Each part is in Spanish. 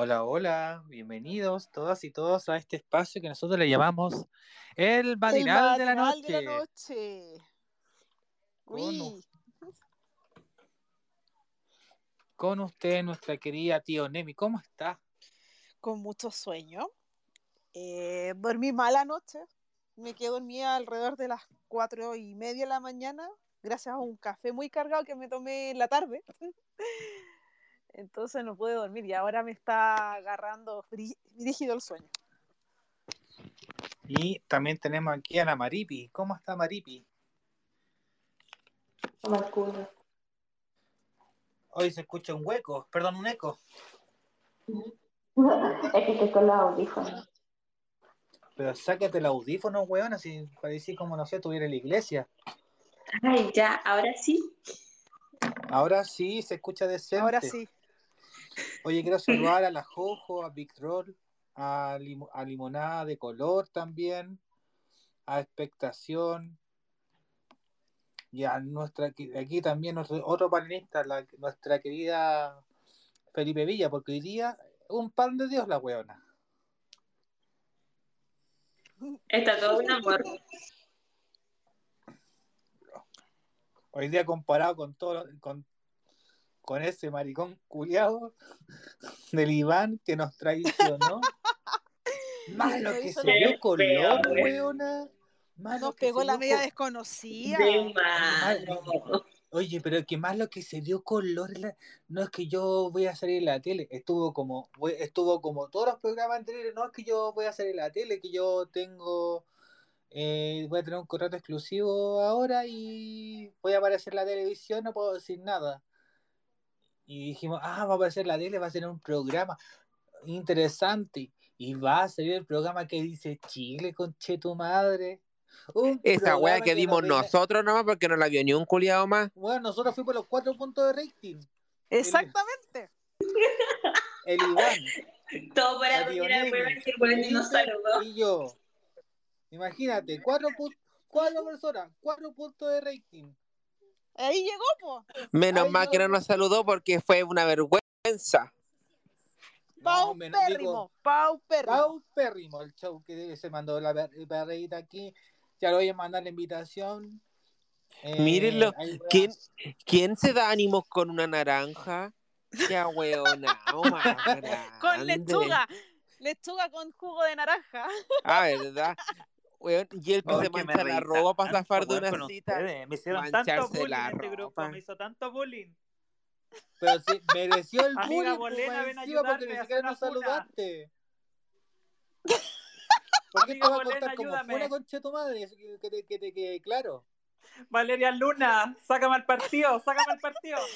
Hola, hola, bienvenidos todas y todos a este espacio que nosotros le llamamos el matinal, de, la matinal noche. de la noche. Con Uy, u- Con usted, nuestra querida tío Nemi, ¿cómo está? con mucho sueño. Eh, dormí mal anoche. Me quedé dormida alrededor de las cuatro y media de la mañana, gracias a un café muy cargado que me tomé en la tarde. Entonces no pude dormir y ahora me está agarrando rígido el sueño. Y también tenemos aquí a la Maripi. ¿Cómo está Maripi? Hoy se escucha un hueco, perdón, un eco. es que estoy con los audífonos. Pero sácate el audífono, weón, así parecía como, no sé, tuviera en la iglesia. Ay, ya, ahora sí. Ahora sí, se escucha decente. Ahora sí. Oye, quiero saludar a la Jojo, a Big Roll, a, Limo- a Limonada de Color también, a Expectación, y a nuestra, aquí también nuestro, otro panelista, la- nuestra querida Felipe Villa, porque hoy día un pan de Dios la weona. Está todo un amor. Hoy día comparado con todo, con, con ese maricón culiado del Iván que nos traicionó. Más lo Lo que se dio color, weona. Nos pegó la media co- desconocida. De malo. Oye, pero que más lo que se dio color, la- no es que yo voy a salir en la tele, estuvo como, estuvo como todos los programas anteriores, no es que yo voy a salir en la tele, que yo tengo, eh, voy a tener un contrato exclusivo ahora y voy a aparecer en la televisión, no puedo decir nada. Y dijimos, ah, va a aparecer la tele, va a ser un programa interesante y va a salir el programa que dice Chile, conche tu madre. Un Esa wea que dimos nosotros nomás porque no la vio ni un culiado más. bueno, nosotros fuimos los cuatro puntos de rating. Exactamente. El Iván, Todo para que Felipe saludó. y yo. Imagínate, cuatro, cuatro personas, cuatro puntos de rating. Ahí llegó, po. Menos Ay, mal que no nos saludó porque fue una vergüenza. Paupérrimo, paupérrimo. paupérrimo el show que se mandó la perreíta aquí. Ya lo voy a mandar la invitación. Eh, Mírenlo. ahí ¿Quién, ¿Quién se da ánimos con una naranja? Qué hueona, Con lechuga. Lechuga con jugo de naranja. Ah, ¿verdad? Weón, y el que Oh, se mancha la ropa para zafar de una cita. ustedes. Me hicieron mancharse tanto bullying la este grupo, me hizo tanto bullying. Pero sí, mereció el bullying, pues, Bolena, más ven a encima, porque ni siquiera nos saludaste. ¿Por qué Amiga te va a contar como funa conche tu madre? Que, que te- que te quede claro. Valeria Luna, sácame al partido, sácame al partido.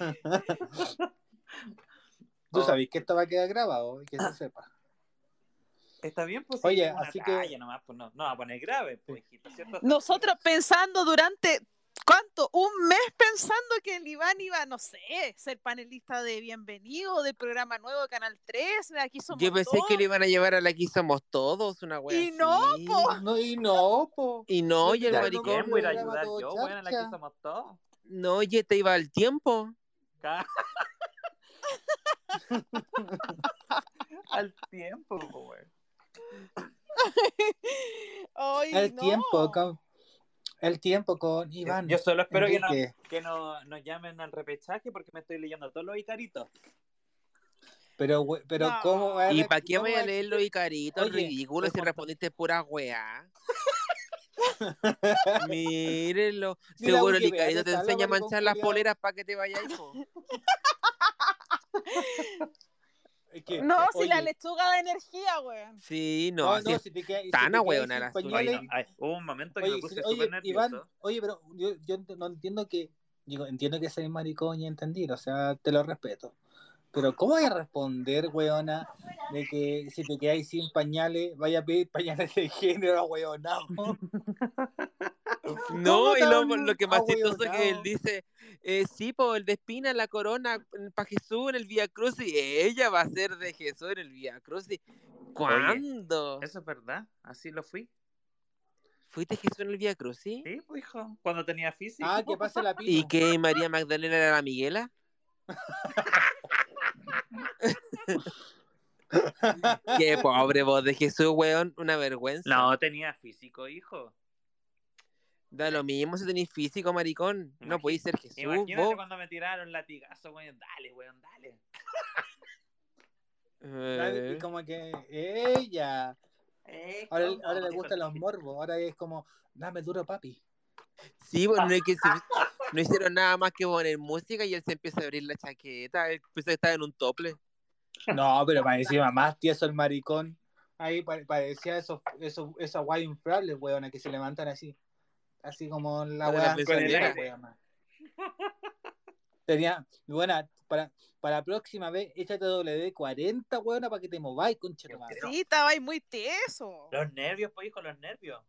Tú Oh. sabes que esto va a quedar grabado y que se sepa. Está bien, pues Oye, sí, una así que- nomás, pues no, no va a poner grave, pues, hijito, ¿cierto? Nosotros pensando durante, ¿cuánto? Un mes pensando que el Iván iba, no sé, ser panelista de Bienvenido, del programa nuevo de Canal 3, de aquí somos Yo pensé todos. que le iban a llevar a la Aquí Somos Todos, una wea Y no, po. No, y no, po. Y no, y el maricón. ¿Quién voy a ir a yo? Bueno, aquí somos todos. No, y te iba al tiempo. Al tiempo, güey. Ay, El no. tiempo con el tiempo con Iván. Yo solo espero que, no, que no, nos llamen al repechaje porque me estoy leyendo todos los icaritos. Pero, pero No. ¿cómo va a ¿Y para qué voy a leer los icaritos Oye, ridículos si respondiste pura weá? Mírenlo. Mira, Seguro el icarito te enseña a manchar las poleras para que te vayas, po. No, si la lechuga de energía, weón. Sí, no, si te si tan sin la ay, hubo un momento que Oye, me puse súper oye, nervioso. Iván, oye, pero yo, yo no entiendo que, digo, entiendo que soy maricón y entender, o sea, te lo respeto. Pero ¿cómo voy a responder, weona, de que si te quedáis sin pañales, vaya a pedir pañales de género, weonao? No, ¿Cómo y lo, lo que más chistoso que ahueonao? él dice, eh, sí, po, el de Espina, la corona para Jesús en el Vía Cruz y ella va a ser de Jesús en el Vía Cruz. ¿Cuándo? Eso es verdad, así lo fui. ¿Fuiste Jesús en el Vía Cruz, sí? Sí, pues, hijo. Cuando tenía físico. Ah, que pase la pino. ¿Y que María Magdalena era la Miguela? Qué pobre voz de Jesús, weón. Una vergüenza. No, tenía físico, hijo. Da lo mismo si tenéis físico, maricón. No podéis ser Jesús, Imagínate vos. cuando me tiraron latigazo, weón. Dale, weón, dale. Eh, Y como que ella. Eh, Ahora, ahora le gustan los morbos. Ahora es como, dame duro, papi. Sí, bueno, no, es que se- no hicieron nada más que poner música y él se empieza a abrir la chaqueta. Él pensó que estaba en un tople. No, pero parecía más tieso el maricón. Ahí pa- parecía esos, esos, esas guay inflables, weona, que se levantan así. Así como la weá. Tenía, buena, para, para la próxima vez, échate WD-40, weona, para que te mováis, concha. Sí, estaba ahí muy teso. Los nervios, pues, hijo, los nervios.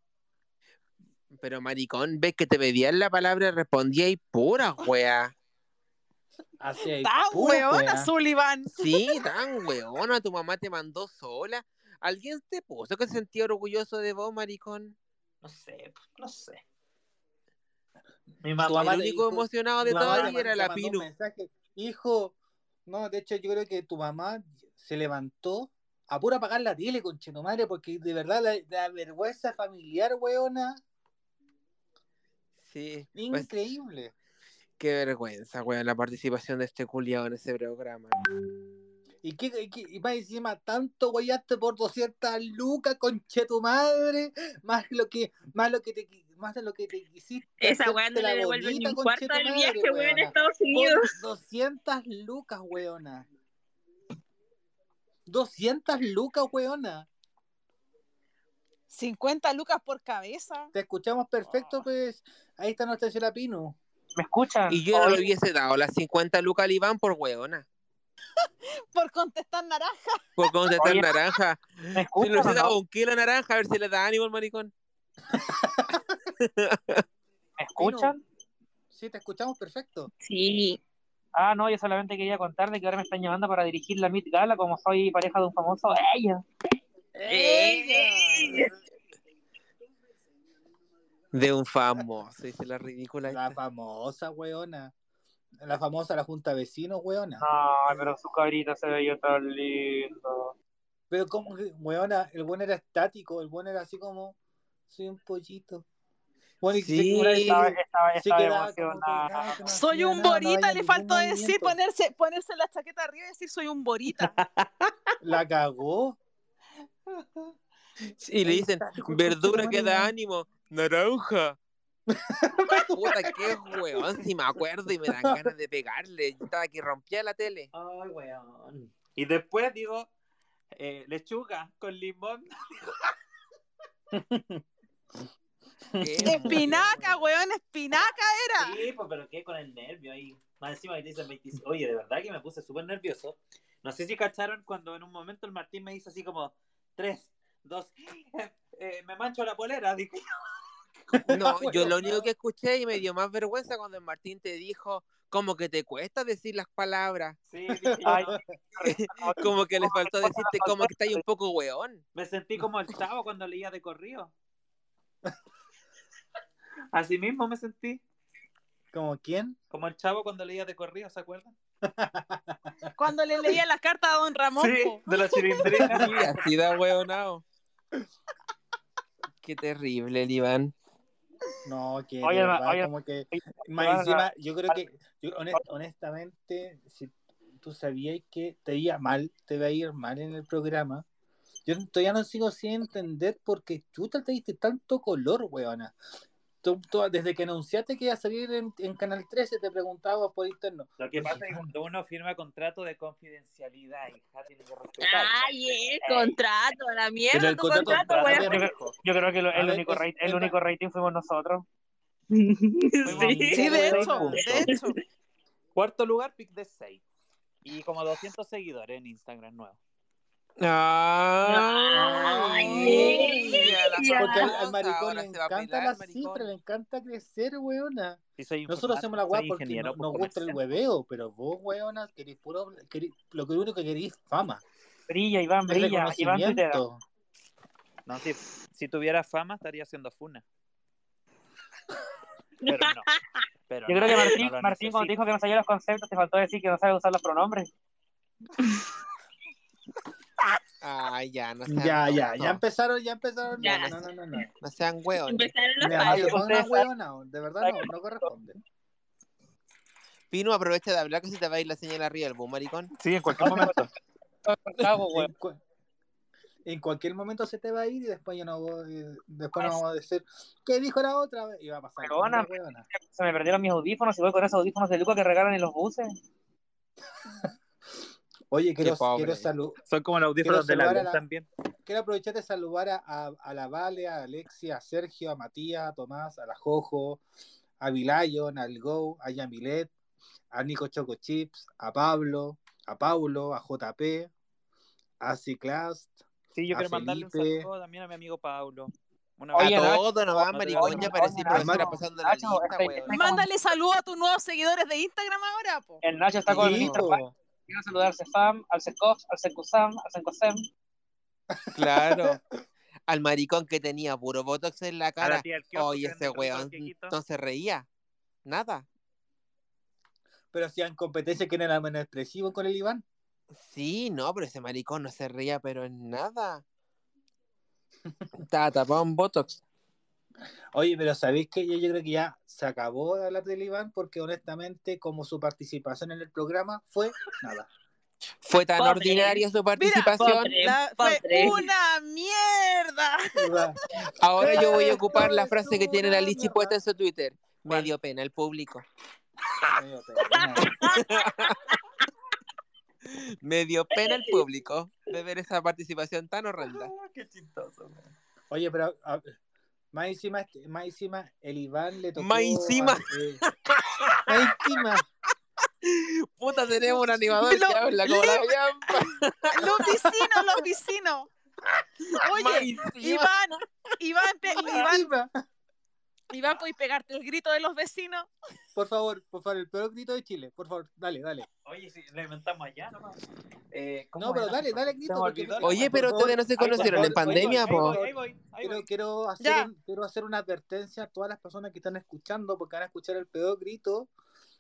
Pero maricón, ves que te pedían la palabra y respondía y pura wea. Así ahí, Tan weona. Sullivan. Sí, tan weona, tu mamá te mandó sola. ¿Alguien te puso que se sentía orgulloso de vos, maricón? No sé, no sé. Mi mamá, Tu mamá el único dijo- emocionado de ahí era la mensaje, Hijo, no, de hecho yo creo que tu mamá se levantó a pura apagar la tele, concha tu madre, porque de verdad la, la vergüenza familiar, weona, Sí, pues, increíble. qué vergüenza, weón, la participación de este culiao en ese programa. ¿Y, qué, y, qué- y más encima, tanto guayaste por 200 lucas, conche tu madre, más lo que, más lo que te, más de lo que te quisiste. Esa weá no la le devuelve ni un cuarto tu del madre, viaje, weón, en weona. Estados Por Unidos. 200 lucas, weona. 200 lucas, weona. 50 lucas por cabeza. Te escuchamos perfecto, Ah. pues. Ahí está nuestra señora Pino. ¿me escuchan? Y yo no le hubiese dado las 50 lucas al Iván por weona. Por contestar naranja. Por contestar Oye, naranja. ¿Me Si le escuchan? hubiese o dado no? un kilo de naranja, a ver si le da ánimo al maricón. ¿Me escuchan? Sí, te escuchamos perfecto. Sí. Ah, no, yo solamente quería contar de que ahora me están llamando para dirigir la Meet Gala, como soy pareja de un famoso. ¡Ella! ¡Ella! De un famoso, dice la ridícula. La esta. famosa, weona. La famosa la Junta de Vecinos, weona. Ay, pero su cabrita se veía tan lindo. Pero como que, weona, el buen era estático, el buen era así como, soy un pollito. Bueno, y Sí. se- Estaba, estaba, emocionada. que no Soy un no borita, le faltó decir, ponerse, ponerse la chaqueta arriba y decir soy un borita. La cagó. Y le dicen, verdura que da ánimo, naranja. Puta, qué weón, si me acuerdo y me dan ganas de pegarle. Yo estaba que rompía la tele. Ay, weón. Y después digo, eh, lechuga con limón. Qué espinaca, weón, espinaca era. Sí, pues, pero qué con el nervio ahí. Más encima que te dicen 25. Oye, de verdad que me puse súper nervioso. No sé si cacharon cuando en un momento el Martín me hizo así como 3, 2, me mancho la polera. Dije, No, yo lo único que escuché y me dio más vergüenza cuando el Martín te dijo, como que te cuesta decir las palabras. sí, dije, Ay, no. Como que le faltó decirte como que estáis un poco weón. me sentí como el chavo cuando leía de corrido. Así mismo me sentí. ¿Como quién? Como el chavo cuando leía de corrido, ¿se acuerdan? Cuando le leía la carta a don Ramón. Sí, po. de la chilindrina. Y así da. Qué terrible el Iván. No, que Oye, verdad, oye, como que oye, más oye, encima, yo creo que yo honest- honestamente, si tú sabías que te iba mal, te iba a ir mal en el programa, yo todavía no sigo sin entender por qué chuta te diste tanto color, weona. Tú- tú- desde que anunciaste que iba a salir en, en Canal 13, te preguntaba por interno. Lo que pasa es que cuando uno firma contrato de confidencialidad, hija, tiene que respetar. Ay, el contrato, a la mierda el tu contrato- contrato, a weón. ver, Yo creo que lo- el, ver, único es- rate- el único rating fuimos nosotros. Sí. Sí, de hecho, de hecho. Cuarto lugar, pick de 6. Y como 200 seguidores en Instagram nuevo. Ay. Porque al, maricón le encanta pelar, la maricón. cifra, le encanta crecer, weona. Sí, Nosotros hacemos la weá porque no- por nos gusta el hueveo, pero vos, weona, querés puro, querés- lo que único que querés es fama. Brilla, Iván, el brilla. Iván. No, si, si tuviera fama estaría haciendo funa. Pero no. Pero Yo no, creo que Martín, no Martín cuando dijo que no sabía los conceptos, te faltó decir que no sabe usar los pronombres. Ay, ya, no sean Ya, ya, tontos. ya empezaron, ya empezaron. Ya. No, no, no, no. No sean hueones. Empezaron los no hueona, de verdad no, no corresponde. Pino, aprovecha de hablar que se te va a ir la señal arriba del boom, maricón. Sí, en cualquier momento. En, cu- en cualquier momento se te va a ir y después yo no voy, después no vamos a decir ¿qué dijo la otra? vez? Y va a pasar. Hueona. Se me perdieron mis audífonos y voy con esos audífonos de Luca que regalan en los buses. Oye, quiero, pobre. quiero, salu- Son como los audífonos Quiero del saludar a avión la- también. quiero aprovechar de saludar a, a, a la Vale, a Alexia, a Sergio, a Matías, a Tomás, a la Jojo, a Vilayon, al Go, a Yamilet, a Nico Choco Chips, a Pablo, a Paulo, a JP, a Ciclast, Sí, yo a quiero mandarle un Felipe. saludo también a mi amigo Paulo. Una Oye, a todos nomás, no te- maricón, ya parecía Nacho, profesora pasando la Nacho, lista, Mándale saludos a tus nuevos seguidores de Instagram ahora, po. El Nacho está con. Pan. Quiero saludar al Cefam, al Secov, al Secusam, al Sencosem. Claro. Al maricón que tenía puro botox en la cara. Oye, ese weón no se reía. Nada. pero hacían competencia que era menos expresivo con el Iván. Sí, no, pero ese maricón no se reía, pero en nada. Estaba tapado en botox. Oye, pero ¿sabéis que yo, yo creo que ya se acabó de hablar del Iván? Porque honestamente, como su participación en el programa fue nada. Fue tan Pobre. ordinaria su participación. pobre. La- fue una mierda. Ahora yo voy a ocupar la frase que tiene la Lichi puesta en su Twitter. Me dio pena el público. Me dio pena. Me dio pena el público de ver esa participación tan horrenda. Qué chistoso. man. Oye, pero a- más encima, este- más encima, el Iván le tocó. Más encima. eh, más encima. Puta, tenemos un animador Lo- que habla como la. Los vecinos, los vecinos. Oye. Iván, Iván, Iván, Encima. Iván, ¿puedes pegarte el grito de los vecinos? Por favor, por favor, el peor grito de Chile. Por favor, dale, dale. Oye, si lo inventamos allá nomás. Eh, ¿cómo No, pero era? dale, dale grito. porque Oye, por pero favor, ustedes no se ahí, por conocieron en pandemia, Ahí po. voy, ahí voy, ahí Quiero, voy. quiero, hacer Ya. un- quiero hacer una advertencia a todas las personas que están escuchando, porque van a escuchar el peor grito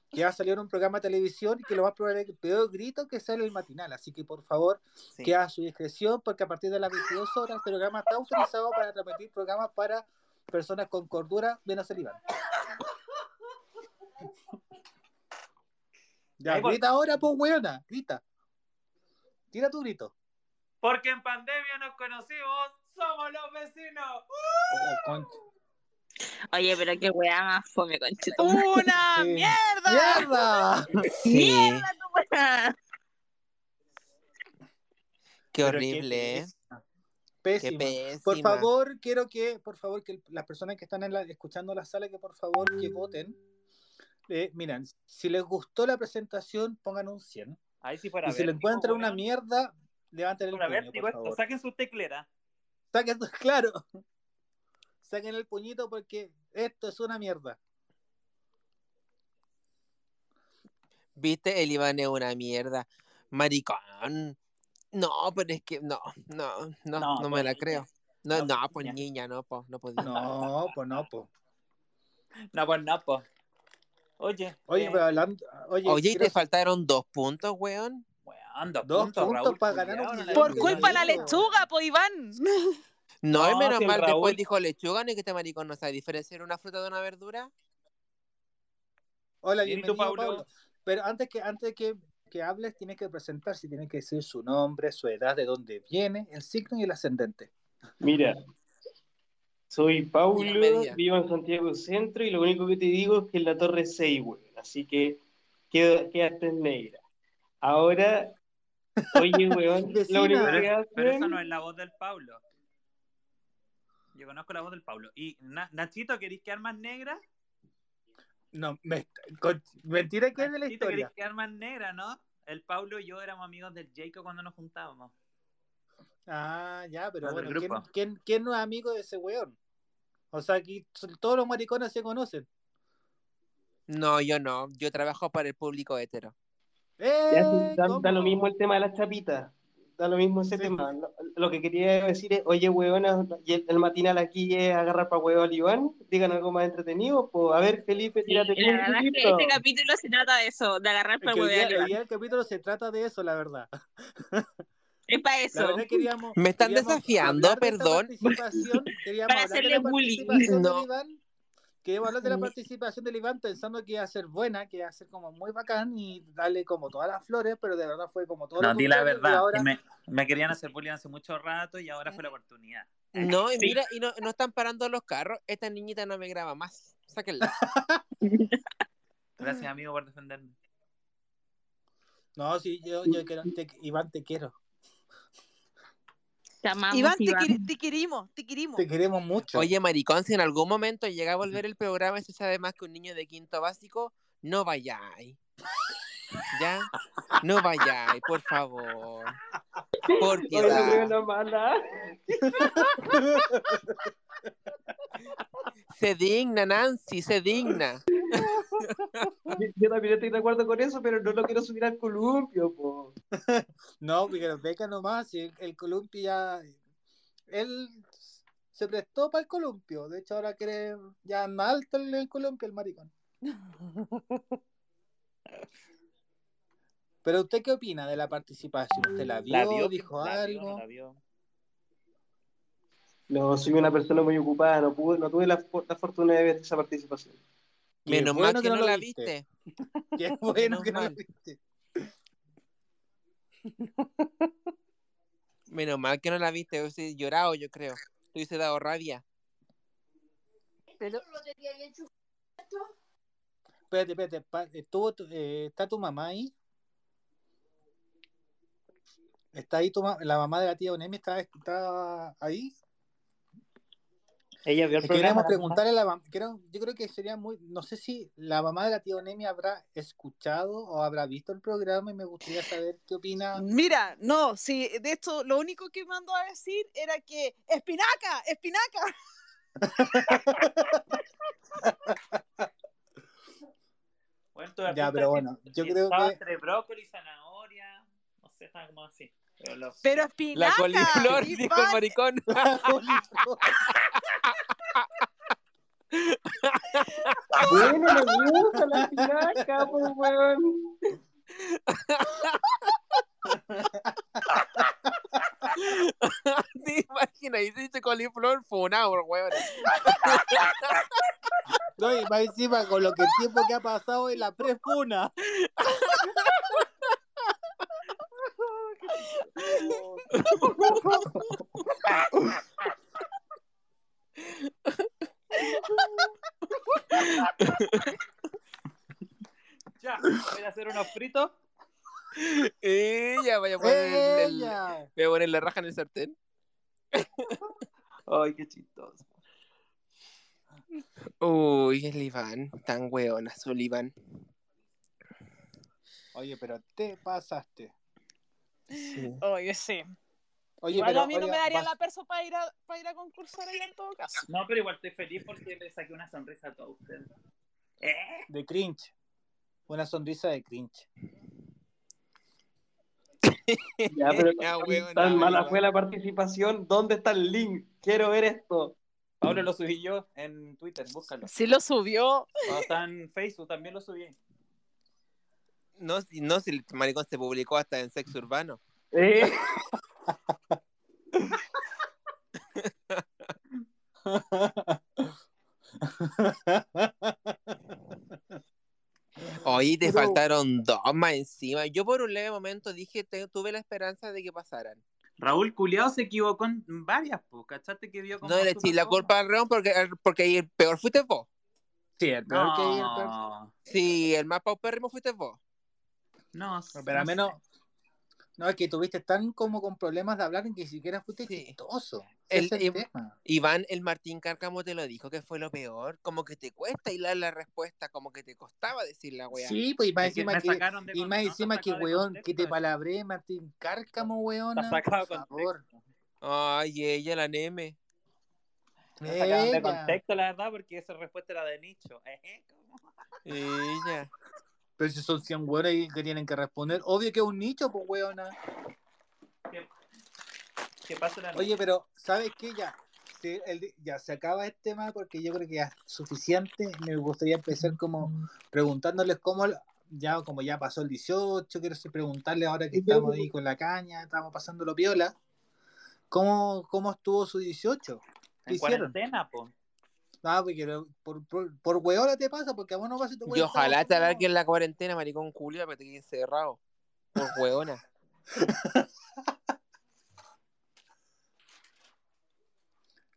que va a salir en un programa de televisión y que lo más probable es el peor grito que sale el matinal. Así que por favor, Sí. queda a su discreción, porque a partir de las 22 horas este programa está autorizado para transmitir programas para personas con cordura, menos el Iván. Ya, Ahí grita ahora, pues, weona, grita. Tira tu grito. Porque en pandemia nos conocimos, somos los vecinos. Con- Oye, pero qué weá más fome, conchito. ¡Una Sí. mierda! ¡Mierda! Sí, weá! qué horrible, ¿eh? Qué Pésima. pésima. Por favor, quiero que, por favor, que las personas que están en la- escuchando la sala, que por favor que voten. Eh, miren, si les gustó la presentación, pongan un 100. Ahí sí fuera y si le encuentran una mierda, levanten el puño, vértigo por favor. saquen su teclera. Saquen, claro. Saquen el puñito porque esto es una mierda. Viste, el Iván es una mierda. Maricón. No, pero es que no, no, no, No, no, me pues, la creo. No, no, no, pues, pues niña. niña, no, pues, no podía. No, pues no, pues. No, pues no, pues. Oye, Oye, eh, pero hablando. Oye, Oye, ¿y te faltaron dos puntos, weón? weón, dos, Dos puntos, puntos Raúl, para ganar un Por culpa de la lechuga, po Iván. No, y No, menos si mal, Raúl- después dijo lechuga, ni que este maricón no sabe diferenciar una fruta de una verdura. Hola, Bien, ¿y bienvenido, tú, Pablo? Pablo. Pero antes que antes que, que hables, tienes que presentarse, tienes que decir su nombre, su edad, de dónde viene, el signo y el ascendente. Mira, soy Paulo, vivo en Santiago Centro y lo único que te digo es que en la Torre 6, weón. Así que queda- quedaste en negra. Ahora, oye, weón, lo único Pero, que es- pero esa no es la voz del Pablo. Yo conozco la voz del Pablo. Y Na- Nachito, ¿queréis quedar más negra? No, me, con- mentira que es de la Nachito, ¿queréis historia. quedar más negra, no? El Pablo y yo éramos amigos del Jacob cuando nos juntábamos. Ah, ya, pero bueno, ¿quién, quién, quién no es amigo de ese weón? O sea, aquí todos los maricones se conocen. No, yo no. Yo trabajo para el público hetero. ¡Eh! Ya, da, da lo mismo el tema de las chapitas. Da lo mismo ese Sí. tema. Lo, lo que quería decir es, oye, y el, el matinal aquí es agarrar para huevo al Iván, digan algo más entretenido, pues, a ver, Felipe, tírate tú la verdad es que este capítulo se trata de eso, de agarrar para huevear. hoy día el capítulo se trata de eso, la verdad. Es para eso. Me están queríamos desafiando, de perdón. Para hacerle bullying. No. Iván. Queríamos hablar de la participación del Iván pensando que iba a ser buena, que iba a ser como muy bacán y darle como todas las flores, pero de verdad fue como todo No, di la verdad. ahora- que Me, me querían hacer bullying hace mucho rato y ahora fue la oportunidad. No, y Sí. mira, y no, no están parando los carros. Esta niñita no me graba más. Sáquenla. Gracias, amigo, por defenderme. No, sí, yo, yo quiero, te- Iván, te quiero. Te amamos, Iván, te, Iván. queri- te querimos, te querimos. Te queremos mucho. Oye, maricón, si en algún momento llega a volver el programa y se sabe más que un niño de quinto básico, no vayáis. ¿Ya? No vayáis, por favor. Por piedad. mala. Se digna, Nancy, se digna. Yo, también estoy de acuerdo con eso, pero no lo quiero subir al columpio, po. No, porque los beca nomás, el, el columpio ya. Él se prestó para el columpio. De hecho, ahora quiere ya más alto el, el columpio, el maricón. Pero usted qué opina de la participación? ¿Usted la vio? La vio, ¿Dijo la vio, algo? no la vio. No, soy una persona muy ocupada, no, pude, no tuve la, for- la fortuna de ver esa participación. Qué Menos bueno mal que no, lo la viste. Qué bueno Menos que no la viste. Menos mal que no la viste. Hubiese llorado, yo creo. Te hubiese dado rabia. Pero, Espérate, espérate. pa- ¿estuvo tu- eh, ¿Está tu mamá ahí? ¿Está ahí tu ma- la mamá de la tía Onemi? ¿Está, está ahí? Ella vio el que Queríamos preguntarle a la quiero- Yo creo que sería muy. No sé si la mamá de la tía Onemi habrá escuchado o habrá visto el programa y me gustaría saber qué opina. mira, no, sí, de esto lo único que mandó a decir era que ¡Espinaca! ¡Espinaca! Bueno, Ya, pero bueno, yo creo estaba que. entre brócoli, zanahoria, no sé, estaba como así. Pero Pero La espinaca. coliflor, dijo el maricón. Bueno, me gusta la espinaca, pues, weón. ¿Te imaginas? Y dice coliflor funado, weón. No, y más encima con lo que el tiempo que ha pasado en la prefuna. Ya, voy a hacer unos fritos. Ella, vaya a poner el- ¡Ella! voy a poner la raja en el sartén. Ay, qué chistoso. Uy, el Iván, tan weón, azul Iván. Oye, pero te pasaste. Sí. Oye, sí. Oye, Igual pero. a mí no me daría vas- la perso para ir a, para ir a concursar allá en todo caso. No, pero igual estoy feliz porque le saqué una sonrisa a todos ustedes. ¿Eh? De cringe. Una sonrisa de cringe. Ya, pero Ya, tan mala fue la participación. ¿Dónde está el link? Quiero ver esto. Pablo lo subí yo en Twitter, búscalo. Sí lo subió. Está en Facebook también lo subí. No, si- no, si el maricón se publicó hasta en sexo urbano. Eh, Oye, te Pero- faltaron dos más encima. Yo por un leve momento dije, te- tuve la esperanza de que pasaran. Raúl Culeado se equivocó en varias, pues, ¿cachaste que vio como No le eché la culpa al Reón porque, porque ahí el peor fuiste vos. Sí, el peor que el peor- Sí, el más paupérrimo fuiste vos. No, No, pero al no menos. No, es que tuviste tan como con problemas de hablar en que ni siquiera fuiste Sí. chistoso. El- Ese es el el- tema. Iván, el Martín Cárcamo te lo dijo que fue lo peor. Como que te cuesta hilar la respuesta, como que te costaba decir la weá. Sí, pues y más encima me que. Y más encima que weón, contexto que te palabré Martín Cárcamo, weón. De Por favor. Ay, ella, la Neme. Me sacaron de contexto, la verdad, porque esa respuesta era de nicho. Eh. Ella. Pero si son 100 weones que tienen que responder, obvio que es un nicho, pues weona. ¿Qué? la Oye, pero ¿sabes qué? Ya el- ya se acaba este tema porque yo creo que ya es suficiente. Me gustaría empezar como preguntándoles cómo, ya como ya pasó el 18, quiero preguntarle ahora que estamos ahí con la caña, estamos pasando lo piola, ¿cómo, cómo estuvo su 18? ¿Qué en hicieron? cuarentena, po. Ah, porque lo- por, por, por hueona te pasa, porque a vos no vas a tu Y ojalá te alarguen la cuarentena, maricón Julio, para que te quedes encerrado. Por hueona.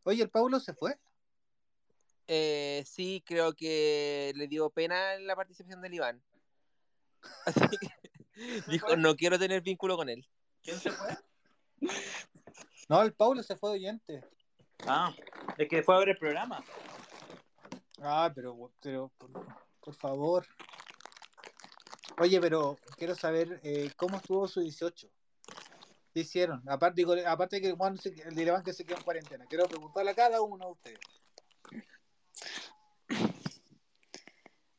Oye, el Paulo se fue. Eh, sí, creo que le dio pena la participación del Iván. Así que dijo, no quiero tener vínculo con él. ¿Quién se fue? No, el Paulo se fue de oyente. Ah, es que fue a ver el programa. Ah, pero, pero por, por favor. Oye, pero quiero saber eh, cómo estuvo su 18. ¿Qué hicieron? Aparte, digo, aparte de que Juan se- el Iván que se quedó en cuarentena. Quiero preguntarle a cada uno de ustedes.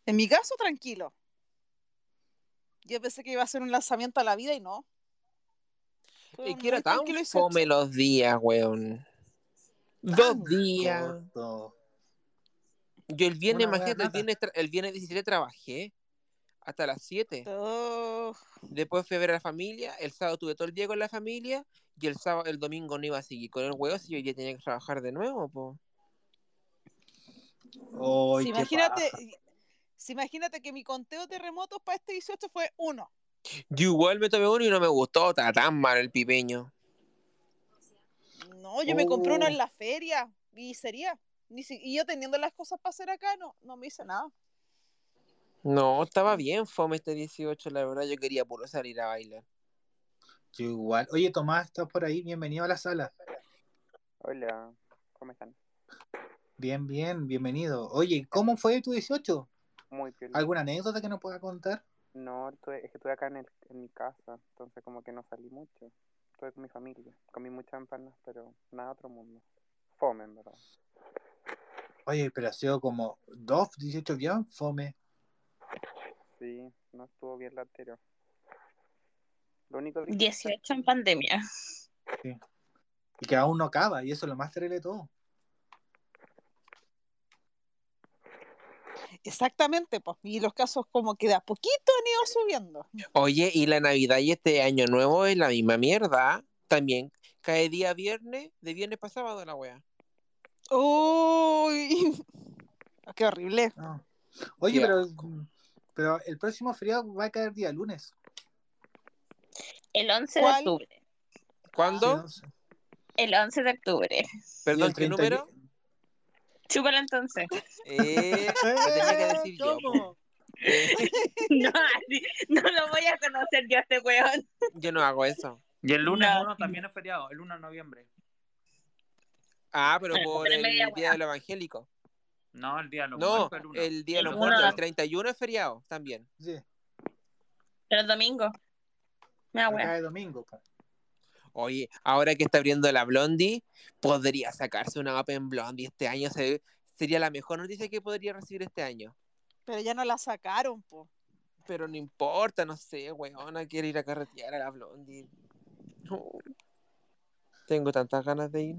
En mi caso, tranquilo. Yo pensé que iba a ser un lanzamiento a la vida y no. Y que era tan fome los días, weón. Dos días. Corto. Yo el viernes, Una imagínate, el viernes, el viernes 17 trabajé hasta las 7. Oh, Después fui a ver a la familia. El sábado tuve todo el día con la familia. Y el sábado, el domingo no iba a seguir con el huevo si yo ya tenía que trabajar de nuevo, po. Ay, si qué imagínate, si imagínate que mi conteo de remotos para este 18 fue uno. Yo igual me tomé uno y no me gustó. Está tan mal el pipeño. No, yo me compré uno Oh. en la feria y sería. Ni si- y yo teniendo las cosas para hacer acá, no, no me hice nada. No, estaba bien fome este 18, la verdad. Yo quería puro salir a bailar. Yo igual. Oye, Tomás, estás por ahí. Bienvenido a la sala. Hola, ¿cómo están? Bien, bien, bienvenido. Oye, ¿cómo fue tu 18? Muy piola. ¿Alguna anécdota que nos pueda contar? No, estuve- es que estuve acá en, el, en mi casa, entonces como que no salí mucho. Estuve con mi familia, comí muchas empanadas, pero nada otro mundo. Fome, en verdad. Oye, pero ha sido como dos 18 bien fome. Sí, no estuvo bien la anterior. Lo único que... 18 en pandemia. Y que aún no acaba, y eso es lo más terrible de todo. Exactamente, pues. Y los casos como que de a poquito han ido subiendo. Oye, y la Navidad y este año nuevo es la misma mierda. También cae día viernes, de viernes para sábado la wea. Uy, qué horrible. No. Oye, pero, pero el próximo feriado va a caer día lunes. El 11 ¿Cuál? de octubre. ¿Cuándo? Sí. El 11 de octubre. Perdón, ¿qué 30 número? Chúpala entonces. Eh, lo tenía que decir yo. ¿Cómo? No, así- no lo voy a conocer yo a este weón. yo no hago eso. Y el lunes No. 1 también es feriado, el 1 de noviembre. Ah, pero por pero el Día de los Evangélicos. No, el día de los No, muertos, el 1. el Día de los. Muertos, el 31 es feriado también. Sí, El domingo. Me de domingo. po. Oye, ahora que está abriendo la Blondie, podría sacarse una Open Blondie este año. se- sería la mejor noticia que podría recibir este año. Pero ya no la sacaron, po. Pero no importa, no sé, weona, quiero ir a carretear a la Blondie. Tengo tantas ganas de ir.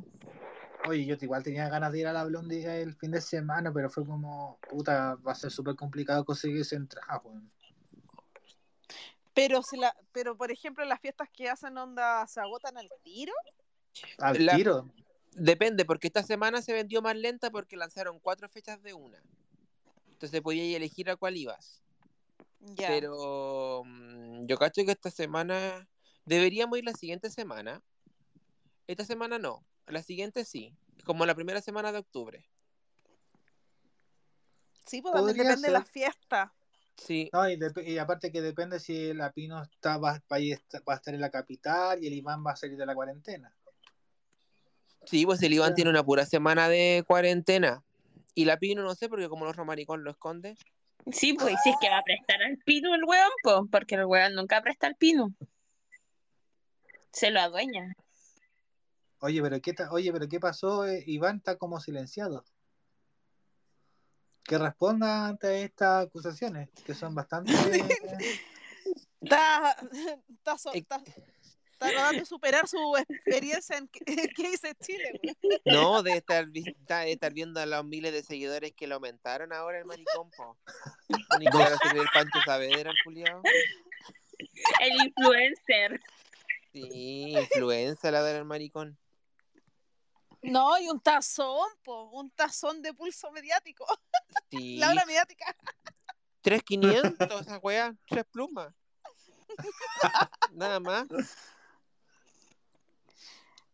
Oye, yo igual tenía ganas de ir a la Blondie el fin de semana, pero fue como, puta, va a ser súper complicado conseguir entrada, weón. Pero si la, pero por ejemplo las fiestas que hacen onda se agotan al tiro. Al La- tiro. Depende, porque esta semana se vendió más lenta porque lanzaron cuatro fechas de una. Entonces podías elegir a cuál ibas. Ya. Pero mm, yo cacho que esta semana deberíamos ir la siguiente semana. Esta semana no, la siguiente sí, como la primera semana de octubre. sí, pues también depende de la fiesta. Sí, No, y, aparte que depende si la Pino está, va, va va a estar en la capital y el Iván va a salir de la cuarentena. sí, pues el Iván tiene una pura semana de cuarentena. Y la Pino no sé, porque como los romaricón lo esconde. Sí, pues, y si es que va a prestar al pino el weón, pues, porque el weón nunca presta al pino. Se lo adueña. Oye, pero qué, ta- oye, pero qué pasó, eh, Iván está como silenciado. Que responda ante estas acusaciones, que son bastante... Está, está, so- está- Está tratando de superar su experiencia en que, hice Chile. No, de estar, de estar viendo a los miles de seguidores que lo aumentaron ahora el maricón. Ni se el Pancho Saavedra, el culiao. El influencer. Sí, influenza la del maricón. No, y un tazón, po, un tazón de pulso mediático. Sí. La hora mediática. 3.500, esa weá, tres plumas. Nada más.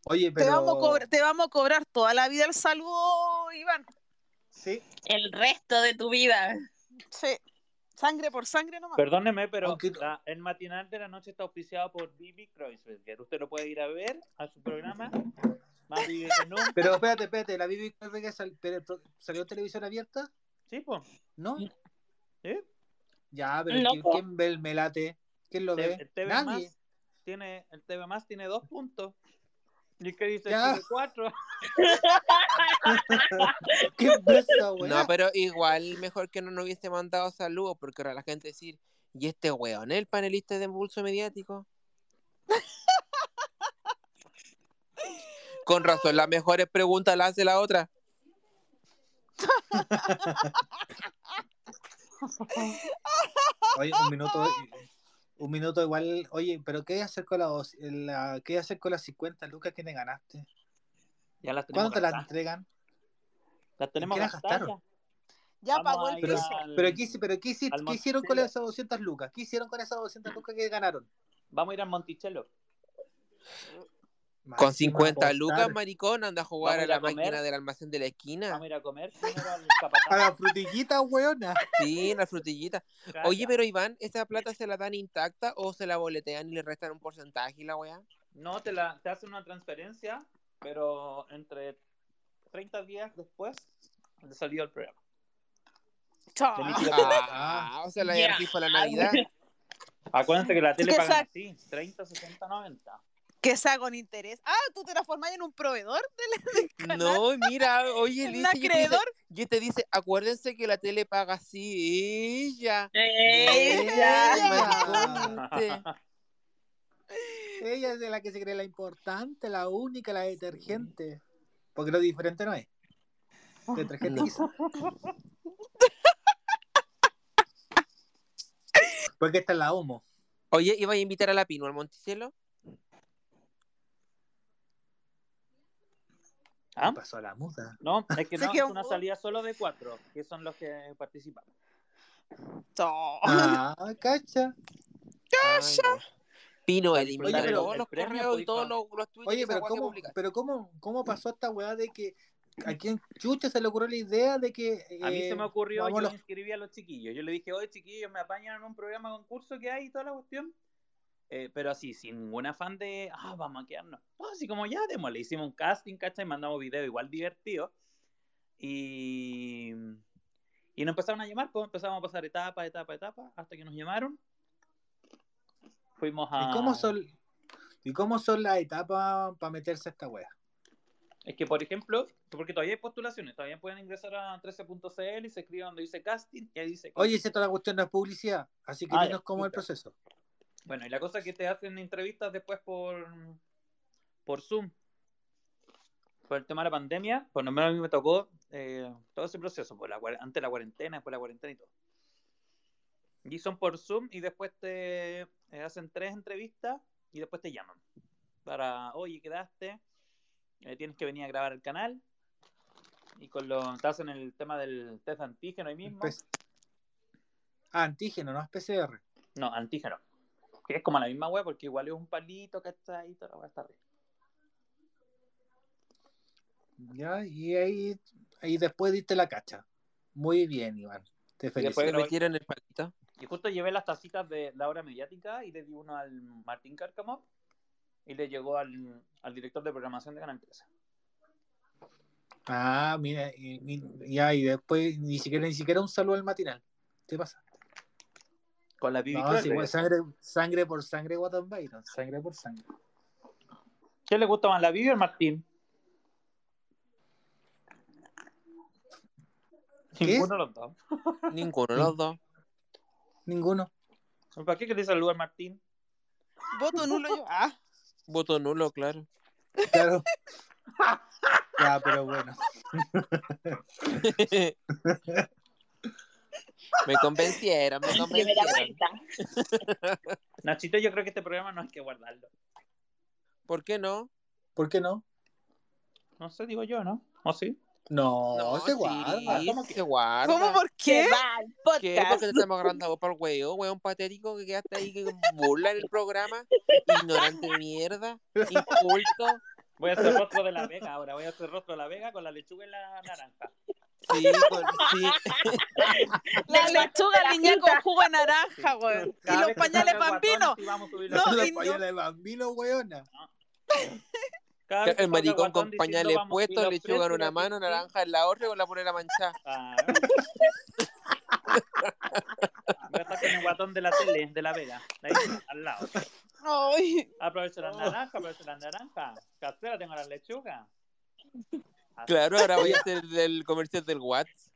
Oye, Te, pero. vamos a cobrar, te vamos a cobrar toda la vida el saludo, Iván. Sí, El resto de tu vida. Sí. Sangre por sangre nomás. Perdóneme, pero Aunque- la- el matinal de la noche está auspiciado por Bibi Kreuzberger. Usted lo puede ir a ver a su programa. Más Bibi que nunca. pero espérate, espérate. ¿La Bibi Kreuzberger sal- salió en televisión abierta? Sí, pues. ¿No? ¿Sí? Ya, pero No, ¿quién, quién ve el melate? ¿Quién lo ve? El TV Nadie. más tiene, el TV más tiene dos puntos. ¿Y el que dice Ya. Cuatro? ¿Quién ve esa weá? No, pero igual mejor que no nos hubiese mandado saludos, porque ahora la gente decir, ¿y este weón es el panelista de impulso mediático? Con razón, las mejores preguntas las hace la otra. Oye, un minuto. Un minuto igual. Oye, pero ¿qué hay que hacer con, la, la- ¿qué hacer con las 50 lucas que te ganaste? Ya las ¿Cuándo te las entregan? Las tenemos qué las gastadas gastaron? ya Vamos pagó a el Pero, al- pero, ¿qué, pero ¿qué, qué hicieron con esas 200 lucas? ¿Qué hicieron con esas 200 lucas que ganaron? Vamos a ir al Monticello. Con Máxima 50 apostar lucas, maricón, anda a jugar a la comer. máquina del almacén de la esquina. Vamos a ir a comer al A la frutillita, weona. Sí, la frutillita. Oye, pero Iván, ¿esa plata se la dan intacta o se la boletean y le restan un porcentaje y la weá? No, te, la, te hacen una transferencia, pero entre 30 días después de salido el programa. Chao. Ah, o sea, la de para la Navidad. Acuérdense que la tele paga así, 30, 60, 90. Que sea con interés. Ah, tú te transformás en un proveedor del, del canal. No, mira, oye, ¿Un Liz, y te dice, acreedor? y te dice, acuérdense que la tele paga así, ella. Ella. es de la que se cree la importante, la única, la detergente. Porque lo diferente no es. Detergente No. quizá. Porque esta es la homo. Oye, ¿iba a invitar a la Pino al Monticello? ¿Ah? ¿Qué pasó la muda? No, es que no, es una salida solo de cuatro, que son los que participan. Ah, cacha. Ay, no. Pino, Oye, elimina pero todos los correos y todos los, los tweets Oye, pero ¿cómo, pero cómo, cómo pasó esta weá de que a quién chucha se le ocurrió la idea de que. A mí eh, se me ocurrió, vamos yo los- inscribí a los chiquillos. Yo le dije, oye, chiquillos, me apañan en un programa concurso que hay y toda la cuestión. Eh, pero así, sin ningún afán de, ah, vamos a quedarnos. No, así como ya, démosle, hicimos un casting, ¿cachai? Mandamos video igual divertido. Y, y nos empezaron a llamar, pues empezamos a pasar etapa, etapa, etapa, hasta que nos llamaron. Fuimos a... ¿Y cómo son, ¿y cómo son las etapas para meterse a esta weá? Es que, por ejemplo, porque todavía hay postulaciones, todavía pueden ingresar a 13.cl y se escribe donde dice casting y ahí dice... Oye, si toda la cuestión es publicidad, así que Ah, dinos ya, cómo es el proceso. Bueno, y la cosa es que te hacen entrevistas después por, por Zoom. Por el tema de la pandemia, por lo menos a mí me tocó eh, todo ese proceso, por la, antes de la cuarentena, después de la cuarentena y todo. Y son por Zoom y después te eh, hacen tres entrevistas y después te llaman. Para, oye, quedaste, eh, tienes que venir a grabar el canal. Y con lo, te hacen el tema del test de antígeno ahí mismo. Ah, antígeno, no es PCR. No, antígeno. Que es como la misma web, porque igual es un palito que está ahí, toda la wea está arriba. Ya, y ahí, ahí después diste la cacha. Muy bien, Iván. Te felicito. después- ¿Le pero- metieron el palito? Y justo llevé las tacitas de la hora mediática y le di uno al Martín Cárcamo y le llegó al, al director de programación de Canal 13. Ah, mira, y, y- ya, y después ni siquiera, ni siquiera un saludo al matinal. ¿Qué pasa? Con la Bibi No, sí, pues, sangre, sangre por sangre, Guatón Byron. Sangre por sangre. ¿Qué le gusta más, la Bibi o el Martín? ¿Qué? Ninguno de los dos. Ninguno de los dos. Ninguno. ¿Para qué querés saludar al Martín? Voto nulo yo. Ah, Voto nulo, claro. Claro. Ya, pero bueno. me convencieron, me convencieron. Nachito, yo creo que este programa no hay que guardarlo. ¿Por qué no? ¿Por qué no? No sé, digo yo, ¿no? ¿O sí? No, se sí, guarda. ¿cómo que? se guarda. ¿Cómo? ¿Por qué? Al ¿Qué? Porque te estamos agarrando vos por huevo, weón patético que quedaste ahí que burla en el programa. Ignorante de mierda. Inculto. Voy a hacer rostro de la Vega ahora. Voy a hacer rostro de la Vega con la lechuga y la naranja. Sí, con- sí. La lechuga niña con jugo de naranja, weón. Y los pañales la No, y pañala de bambino, weona. El maricón con pañales puestos, los lechuga en una mano, naranja en la otra y con la polera manchada. Ah. Estar con el guatón de la tele, de la Vega, ahí, al lado. Ay, Aprovecho las naranjas, aprovecho las naranjas. Casera, tengo las lechugas. Así, Claro, ahora voy a hacer el comercial del Watts,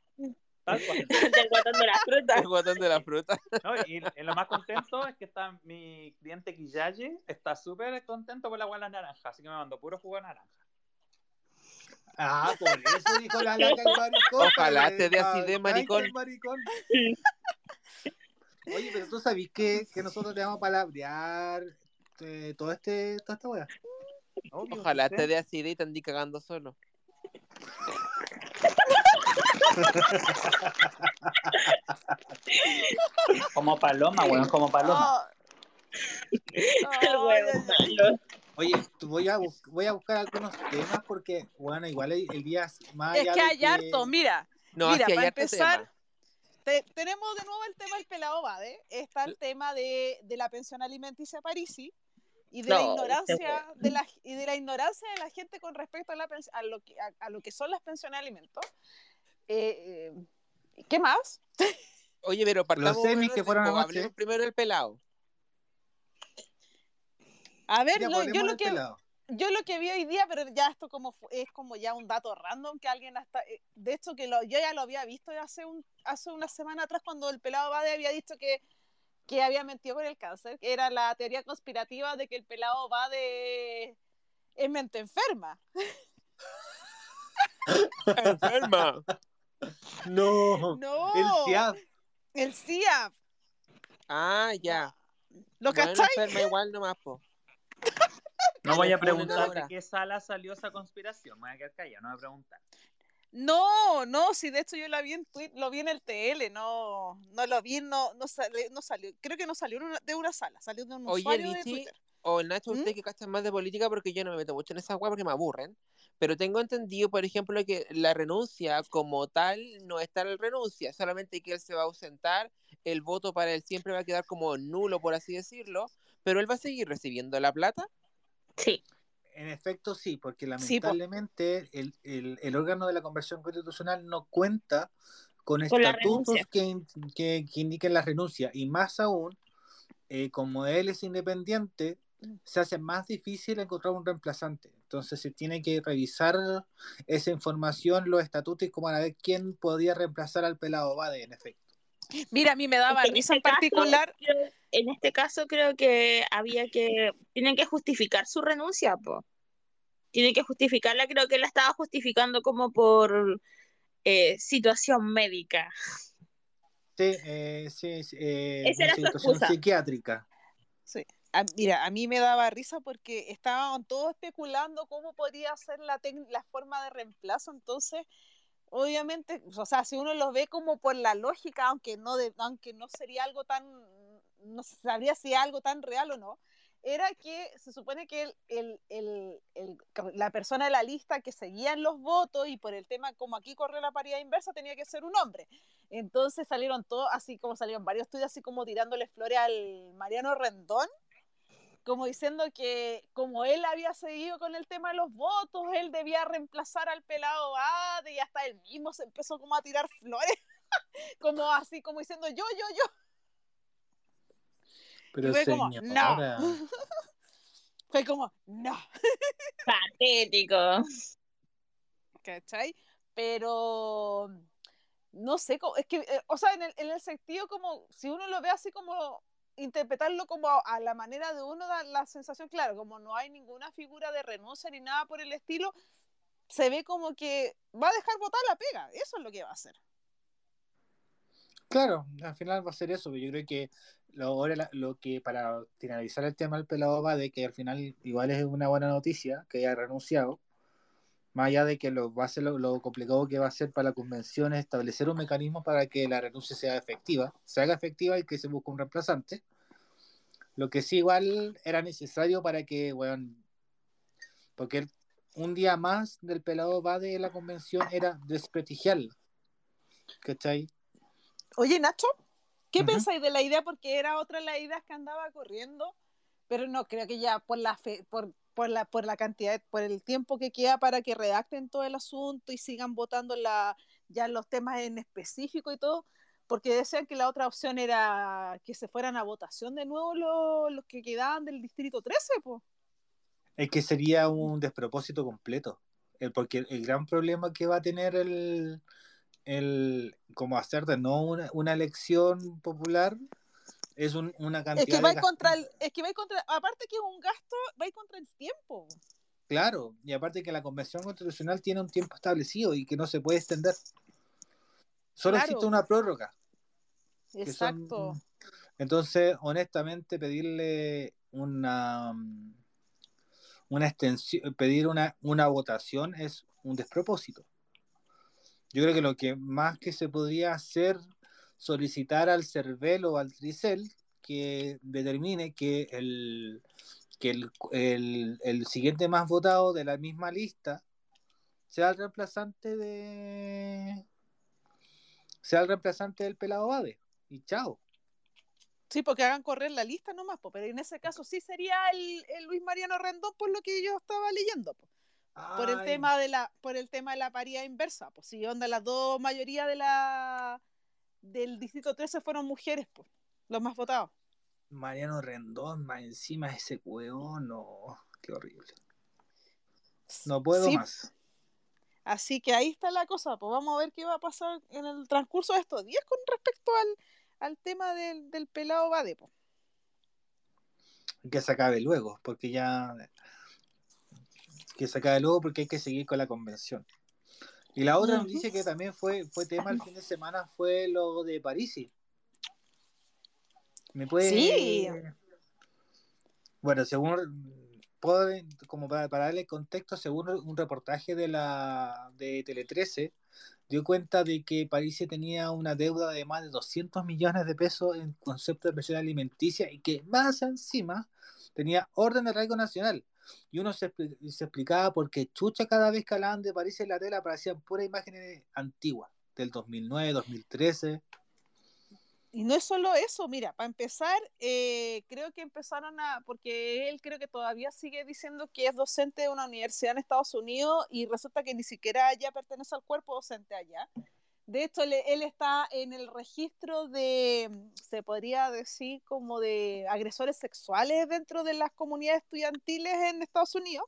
tal cual. Del botón de la fruta. el guatón de la fruta. No, y, y lo más contento es que está mi cliente Quillaye, está súper contento con la agua de la naranja, así que me mandó puro jugo de naranja. Ah, por eso dijo la laca el maricón. Ojalá te dé para- maricón. el maricón. Oye, pero tú sabes que, que nosotros te vamos a palabrear eh, todo este, toda esta wea. Obvio, Ojalá sí. te dé acidez y te andí cagando solo. Como paloma, weón, como paloma. El huevo malo. Oye, voy, a, voy a buscar algunos temas porque, bueno, igual el, el día más Es que hay harto, mira. No, Mira, para empezar, te- tenemos de nuevo el tema del pelado Bade. Está el tema de, de la pensión alimenticia Parisi y de la No, ignorancia de la y de la ignorancia de la gente con respecto a, la a, lo, que, a, a lo que son las pensiones de alimentos. Eh, eh, ¿Qué más? Oye, pero partamos semis por que fueron anoche. Primero del pelado. A ver, lo- ponemos yo, el lo que, pelado. yo lo que vi hoy día, pero ya esto como es como ya un dato random que alguien hasta, eh, de hecho que lo, yo ya lo había visto hace un hace una semana atrás cuando el pelado Bade había dicho que que había mentido con el cáncer, que era la teoría conspirativa de que el pelado Bade es mente enferma. Enferma. No, No, el CIAF. el CIA. Ah, ya. ¿Lo Bueno, cachai? enferma igual nomás, po. No voy a preguntar de qué sala salió esa conspiración. Me voy a quedar callado, no voy a preguntar. No, no, sí, de hecho yo la vi en tweet, lo vi en el TL, no, no lo vi, no, no, sale- no salió, creo que no salió de una sala, salió de un Oye, usuario de Twitter. O Nacho, ¿Mm? usted que cachan más de política porque yo no me meto mucho en esa weá porque me aburren. Pero tengo entendido, por ejemplo, que la renuncia como tal no es tal renuncia, solamente que él se va a ausentar, el voto para él siempre va a quedar como nulo, por así decirlo, pero él va a seguir recibiendo la plata. Sí. En efecto, sí, porque Sí, lamentablemente el, el- el órgano de la conversión constitucional no cuenta con estatutos que, que indiquen la renuncia. Y más aún, eh, como él es independiente, se hace más difícil encontrar un reemplazante. Entonces se tiene que revisar esa información, los estatutos, y como a ver quién podía reemplazar al pelado Bade, en efecto. Mira, a mí me daba risa en este caso, particular, en este caso creo que había que, tienen que justificar su renuncia, po. Tienen que justificarla, creo que la estaba justificando como por eh, situación médica. Sí, eh, sí, sí, eh, Esa era una su situación excusa. psiquiátrica. sí, a- mira, a mí me daba risa porque estaban todos especulando cómo podría ser la, la forma de reemplazo, entonces, obviamente, o sea, si uno lo ve como por la lógica, aunque no, de, aunque no sería algo tan, no sabría si algo tan real o no, era que se supone que el- el- el- la persona de la lista que seguían los votos y por el tema como aquí corre la paridad inversa tenía que ser un hombre. Entonces salieron todos, así como salieron varios estudios, así como tirándole flores al Mariano Rendón, como diciendo que como él había seguido con el tema de los votos, él debía reemplazar al pelado Bade y hasta él mismo se empezó como a tirar flores, como así, como diciendo yo, yo, yo. Pero fue como, señora, Fue como, no. Patético. ¿cachai? Pero no sé, es que, eh, o sea, en el, en el sentido como, si uno lo ve así como, interpretarlo como a, la manera de uno da la sensación, claro, como no hay ninguna figura de renuncia ni nada por el estilo, se ve como que va a dejar votar la pega, eso es lo que va a hacer. Claro, al final va a ser eso. pero Yo creo que lo, lo que para finalizar el tema del pelado va de que al final igual es una buena noticia que haya renunciado. Más allá de que lo va a ser lo, lo complicado que va a ser para la convención es establecer un mecanismo para que la renuncia sea efectiva, se haga efectiva y que se busque un reemplazante. Lo que sí igual era necesario para que, bueno, porque un día más del pelado va de la convención era desprestigiarla. ¿Cachai? Oye, Nacho, ¿qué pensáis de la idea? Porque era otra de las ideas que andaba corriendo, pero no creo que ya por la fe, por, por la, por la cantidad, por el tiempo que queda para que redacten todo el asunto y sigan votando la, ya los temas en específico y todo, porque decían que la otra opción era que se fueran a votación de nuevo los, los que quedaban del distrito 13, pues. Es que sería un despropósito completo. El- porque el, el gran problema que va a tener el, el como hacer de no una, una elección popular es un- una cantidad Es que de va gas- contra el, es que va contra, aparte que es un gasto, va contra el tiempo. Claro, y aparte que la convención constitucional tiene un tiempo establecido y que no se puede extender. Solo Claro. existe una prórroga. son- Exacto. entonces, honestamente, pedirle una una extensión, pedir una, una votación es un despropósito. Yo creo que lo que más que se podría hacer, solicitar al CERVEL o al TRICEL que determine que el, que el, el, el siguiente más votado de la misma lista sea el reemplazante de sea el reemplazante del pelado Bade. Y chao. Sí, porque hagan correr la lista nomás, po, pero en ese caso sí sería el, el Luis Mariano Rendón por lo que yo estaba leyendo, po, por el tema de la por el tema de la paridad inversa, pues si onda las dos mayoría de la del distrito 13 fueron mujeres, pues, los más votados. Mariano Rendón, más encima ese hueón, no, qué horrible. No puedo Sí, más. Así que ahí está la cosa, pues vamos a ver qué va a pasar en el transcurso de estos días con respecto al, al tema del, del pelado Bade, po. Que se acabe luego, porque ya. Que se acabe luego porque hay que seguir con la convención. Y la otra noticia que también fue, fue tema el fin de semana fue lo de Parisi. ¿Me puede.? Sí. Bueno, según. como para, para darle contexto, según un reportaje de la de Tele 13, dio cuenta de que Parisi tenía una deuda de más de 200 millones de pesos en concepto de pensión alimenticia y que más encima tenía orden de arraigo nacional. Y uno se, se explicaba por qué chucha cada vez que hablaban de París en la tela aparecían puras imágenes antiguas, del 2009, 2013. Y no es solo eso, mira, para empezar, eh, creo que empezaron a, porque él creo que todavía sigue diciendo que es docente de una universidad en Estados Unidos y resulta que ni siquiera allá pertenece al cuerpo docente allá. De hecho, él, él está en el registro de, se podría decir, como de agresores sexuales dentro de las comunidades estudiantiles en Estados Unidos.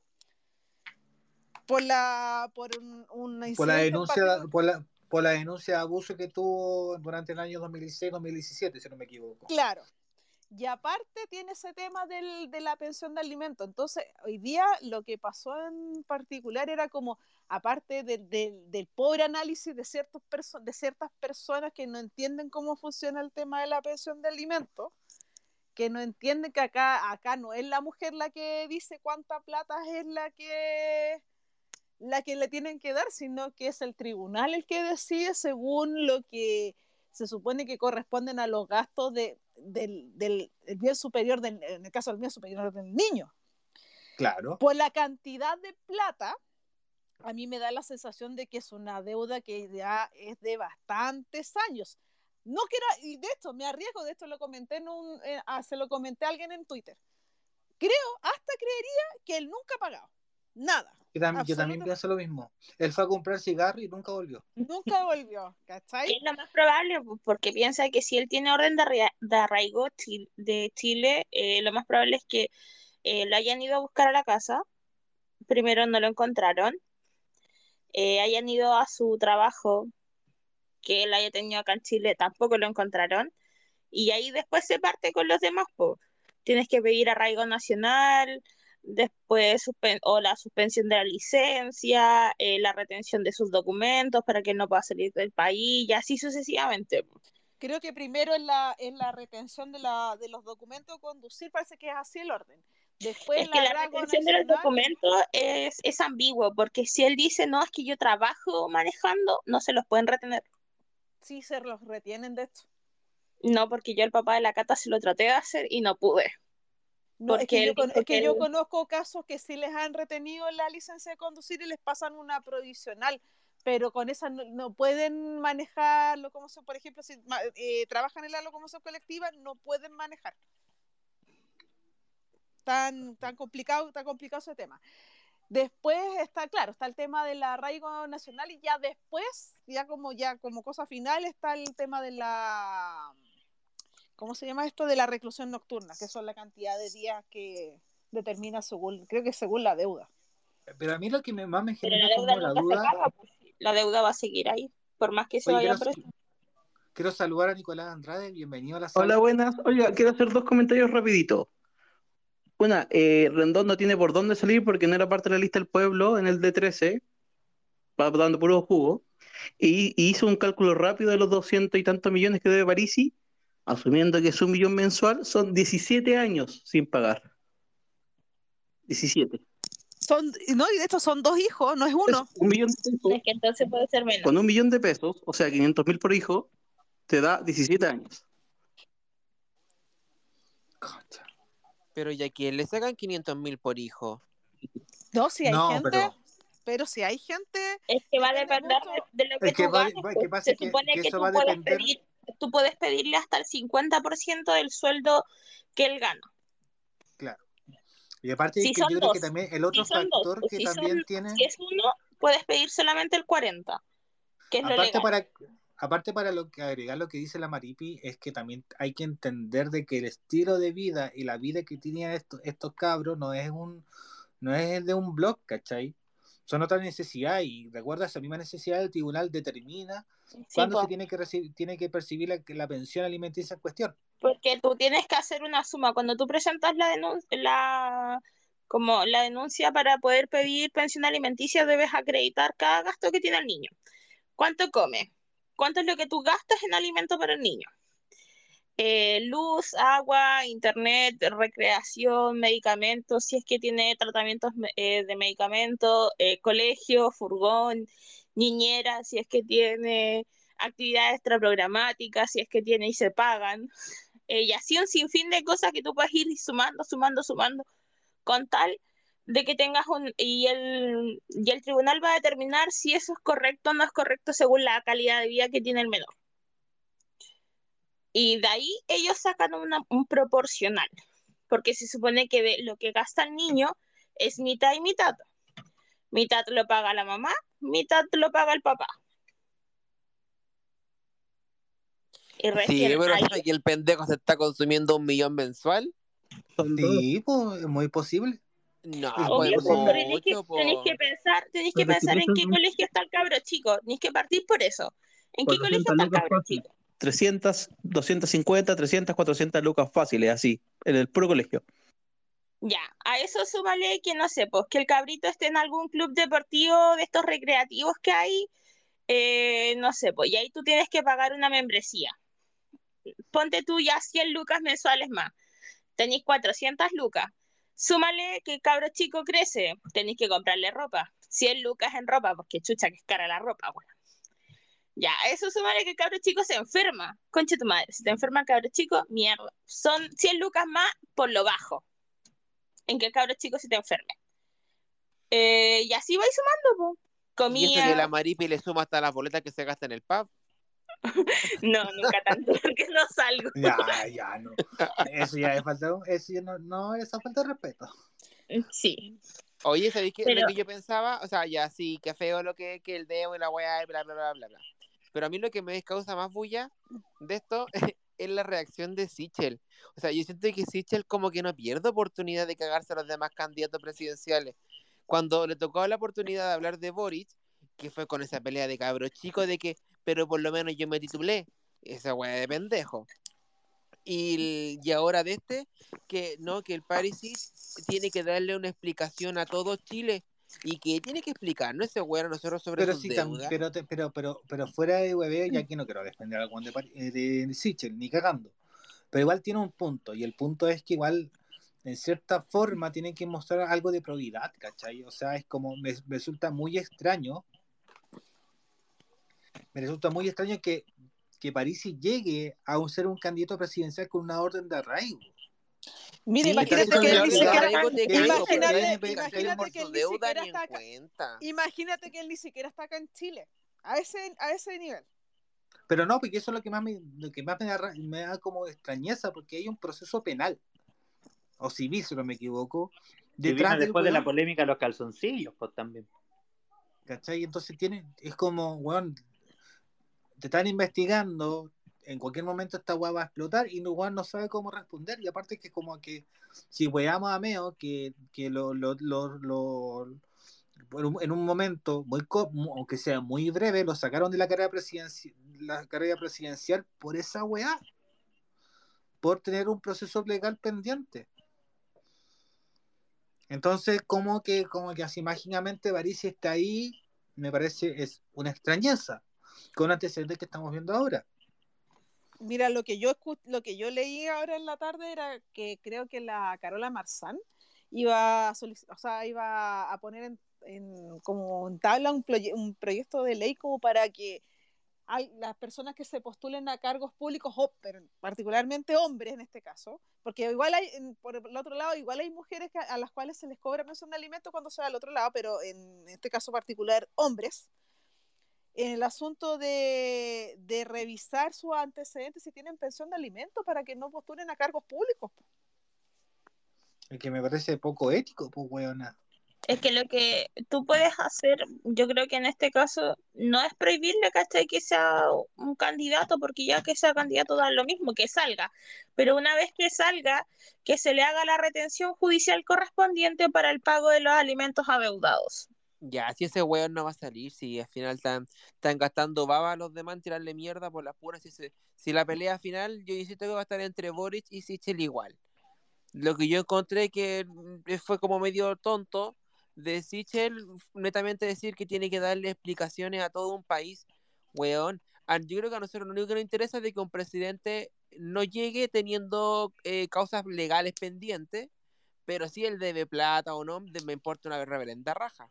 Por la, por un, un Por la denuncia, por la, por la denuncia de abuso que tuvo durante el año 2016-2017, si no me equivoco. Claro. Y aparte tiene ese tema del, de la pensión de alimento. Entonces, hoy día lo que pasó en particular era como, aparte del, del, del pobre análisis de, ciertos de ciertas personas que no entienden cómo funciona el tema de la pensión de alimento, que no entienden que acá, acá no es la mujer la que dice cuánta plata es la que la que le tienen que dar, sino que es el tribunal el que decide según lo que se supone que corresponden a los gastos de, del, del el bien superior, del, en el caso del bien superior del niño. Claro. Por la cantidad de plata, a mí me da la sensación de que es una deuda que ya es de bastantes años. No quiero, y de esto me arriesgo, de esto lo comenté en un, eh, ah, se lo comenté a alguien en Twitter. Creo, hasta creería que él nunca ha pagado. Nada. Yo, tam- yo también pienso lo mismo. Él fue a comprar cigarro y nunca volvió. Nunca volvió, ¿cachai? Es lo más probable, pues, porque piensa que si él tiene orden de, arraigo de Chile, eh, lo más probable es que eh, lo hayan ido a buscar a la casa. Primero no lo encontraron. Eh, hayan ido a su trabajo, que él haya tenido acá en Chile, tampoco lo encontraron. Y ahí después se parte con los demás, po. Tienes que pedir arraigo nacional, después o la suspensión de la licencia, eh, la retención de sus documentos para que no pueda salir del país, y así sucesivamente. Creo que primero es la, es la retención de, la, de los documentos conducir, parece que es así el orden. Después Es que la retención de los documentos es, es ambiguo, porque si él dice, no, es que yo trabajo manejando, no se los pueden retener. Sí, se los retienen de esto. No, porque yo al papá de la Cata se lo traté de hacer y no pude. No, es Porque que, yo, con- es que yo conozco casos que sí les han retenido la licencia de conducir y les pasan una provisional, pero con esa no, no pueden manejar locomoción, por ejemplo, si eh, trabajan en la locomoción colectiva, no pueden manejar. Tan, tan complicado, tan complicado ese tema. Después está, claro, está el tema del arraigo nacional y ya después, ya como ya como cosa final, está el tema de la ¿cómo se llama esto? de la reclusión nocturna, que son la cantidad de días que determina según, creo que según la deuda. Pero a mí lo que me, más me Pero genera la como deuda la duda. pues, la deuda va a seguir ahí, por más que se Oye, vaya quiero, preso. quiero saludar a Nicolás Andrade, bienvenido a la sala. Hola, buenas. Oiga, quiero hacer dos comentarios rapidito. Una, eh, Rendón no tiene por dónde salir porque no era parte de la lista del pueblo en el D13, va dando puro jugo, y, y hizo un cálculo rápido de los doscientos y tantos millones que debe Parisi, asumiendo que es un millón mensual, son 17 años sin pagar. 17. Son, no, y de hecho son dos hijos, no es uno. Es un millón de pesos, Es que entonces puede ser menos. con un millón de pesos, o sea, 500 mil por hijo, te da 17 años. Concha. Pero ya que le sacan 500 mil por hijo. No, si hay No, gente, pero- pero, si hay gente, Es que va a Depende depender de, de lo que Es que tú va- ganes, va- que pasa Se que- supone que que, eso tú va a puedes depender- pedir, tú puedes pedirle hasta el 50% del sueldo que él gana. Claro. Y aparte, Si que yo creo que también el otro si factor que si también son- tiene. Si es uno, puedes pedir solamente el 40%, que es lo Aparte legal. para, aparte para lo que agregar lo que dice la Maripi, es que también hay que entender de que el estilo de vida y la vida que tienen estos, estos cabros no es un no es el de un blog, ¿cachai? Son otras necesidades y recuerda esa misma necesidad el tribunal determina Sí, cuándo po, se tiene que recibir, tiene que percibir la, la pensión alimenticia en cuestión. porque tú tienes que hacer una suma. Cuando tú presentas la denuncia, la, como la denuncia para poder pedir pensión alimenticia, debes acreditar cada gasto que tiene el niño. ¿Cuánto come? ¿Cuánto es lo que tú gastas en alimento para el niño? Eh, luz, agua, internet, recreación, medicamentos, si es que tiene tratamientos eh, de medicamentos, eh, colegio, furgón, niñera, si es que tiene actividades extraprogramáticas, si es que tiene y se pagan. Eh, y así un sinfín de cosas que tú puedes ir sumando, sumando, sumando, con tal de que tengas un... Y el, y el tribunal va a determinar si eso es correcto o no es correcto según la calidad de vida que tiene el menor. Y de ahí ellos sacan una- un proporcional, porque se supone que de lo que gasta el niño es mitad y mitad. Mitad lo paga la mamá, mitad lo paga el papá. Y Sí, recién pero ahí y el pendejo se está consumiendo un millón mensual. Sí, pues, es muy posible. No, pues Obvio, pues, tenéis que, que pensar, tenéis que Pero pensar en qué colegio está el cabro chico, tenéis que partir por eso. ¿En qué colegio 400 está el cabro chico? 300, 250, 300, 400 lucas fáciles, así, en el puro colegio. Ya, a eso súmale que no sé, pues que el cabrito esté en algún club deportivo de estos recreativos que hay, eh, no sé, pues y ahí tú tienes que pagar una membresía. Ponte tú ya 100 lucas mensuales más, tenéis 400 lucas. Súmale que el cabro chico crece, tenéis que comprarle ropa, 100 lucas en ropa, porque chucha que es cara la ropa, bueno. Ya, eso súmale que el cabro chico se enferma. Concha tu madre, si te enferma el cabro chico, mierda. Son 100 lucas más por lo bajo en que el cabro chico se te enferme. Eh, y así vais sumando, po. Y eso que la Maripi le suma hasta las boletas que se gasta en el pub. No, nunca tanto, porque no salgo. Ya, ya, no. Eso ya es falta, eso ya no, no, esa falta de respeto. Sí. Oye, ¿sabéis qué? Pero- Lo que yo pensaba, o sea, ya sí, que feo lo que, que el dedo y la weá bla, bla, bla, bla, bla. Pero a mí lo que me causa más bulla de esto es la reacción de Sichel. O sea, yo siento que Sichel como que no pierde oportunidad de cagarse a los demás candidatos presidenciales. Cuando le tocó la oportunidad de hablar de Boric, que fue con esa pelea de cabros chicos de que, pero por lo menos yo me titulé. Esa weá de pendejo. Y, y ahora de este, que no, que el Parisi tiene que darle una explicación a todo Chile. Y que tiene que explicarnos ese weón a nosotros sobre Pero sus sí, deudas. pero, te- pero, pero, pero fuera de hueveo, y aquí no quiero defender al Juan de, eh, de Sichel, ni cagando. Pero igual tiene un punto, y el punto es que igual, en cierta forma, tiene que mostrar algo de probidad, ¿cachai? O sea, es como, me, me resulta muy extraño, me resulta muy extraño que, que Parisi llegue a ser un candidato presidencial con una orden de arraigo. Mira, Sí, imagínate que él ni siquiera. Imagínate, que- él ni siquiera está acá. Imagínate que él ni siquiera está acá en Chile. A ese, a ese nivel. Pero no, porque eso es lo que más me, lo que más me da, me da como extrañeza, porque hay un proceso penal, o civil, si no me equivoco, vino detrás del después de la polémica de los calzoncillos, pues también. ¿cachai? Entonces tiene, es como, weón, te están investigando, en cualquier momento esta weá va a explotar y weón no sabe cómo responder, y aparte que como que, si weamos a Meo, que, en un momento, muy aunque sea muy breve, lo sacaron de la carrera, presidencial por esa weá, por tener un proceso legal pendiente. Entonces, como que, como que así mágicamente Parisi está ahí, me parece es una extrañeza, con antecedentes que estamos viendo ahora. Mira, lo que yo lo que yo leí ahora en la tarde era que creo que la Carola Marzán iba a o sea, iba a poner en, en- como en tabla un, proye- un proyecto de ley como para que hay, las personas que se postulen a cargos públicos, particularmente hombres en este caso, porque igual hay, por el otro lado, igual hay mujeres que- a las cuales se les cobra pensión de alimento cuando se va al otro lado, pero en este caso particular, hombres, en el asunto de, de revisar sus antecedentes si tienen pensión de alimento para que no postulen a cargos públicos. El que me parece poco ético, pues weona. Es que lo que tú puedes hacer, yo creo que en este caso, no es prohibirle, ¿cachai? Que sea un candidato, porque ya que sea candidato da lo mismo, que salga. Pero una vez que salga, que se le haga la retención judicial correspondiente para el pago de los alimentos adeudados. Ya, si ese weón no va a salir, si al final están, están gastando baba a los demás tirarle mierda por las puras, si, la pelea final, yo insisto que va a estar entre Boric y Sichel igual. Lo que yo encontré que mm, fue como medio tonto de Sichel, netamente decir que tiene que darle explicaciones a todo un país, weón. A- Yo creo que a nosotros lo único que nos interesa es de que un presidente no llegue teniendo eh, causas legales pendientes, pero si él debe plata o no, me importa una reverenda raja.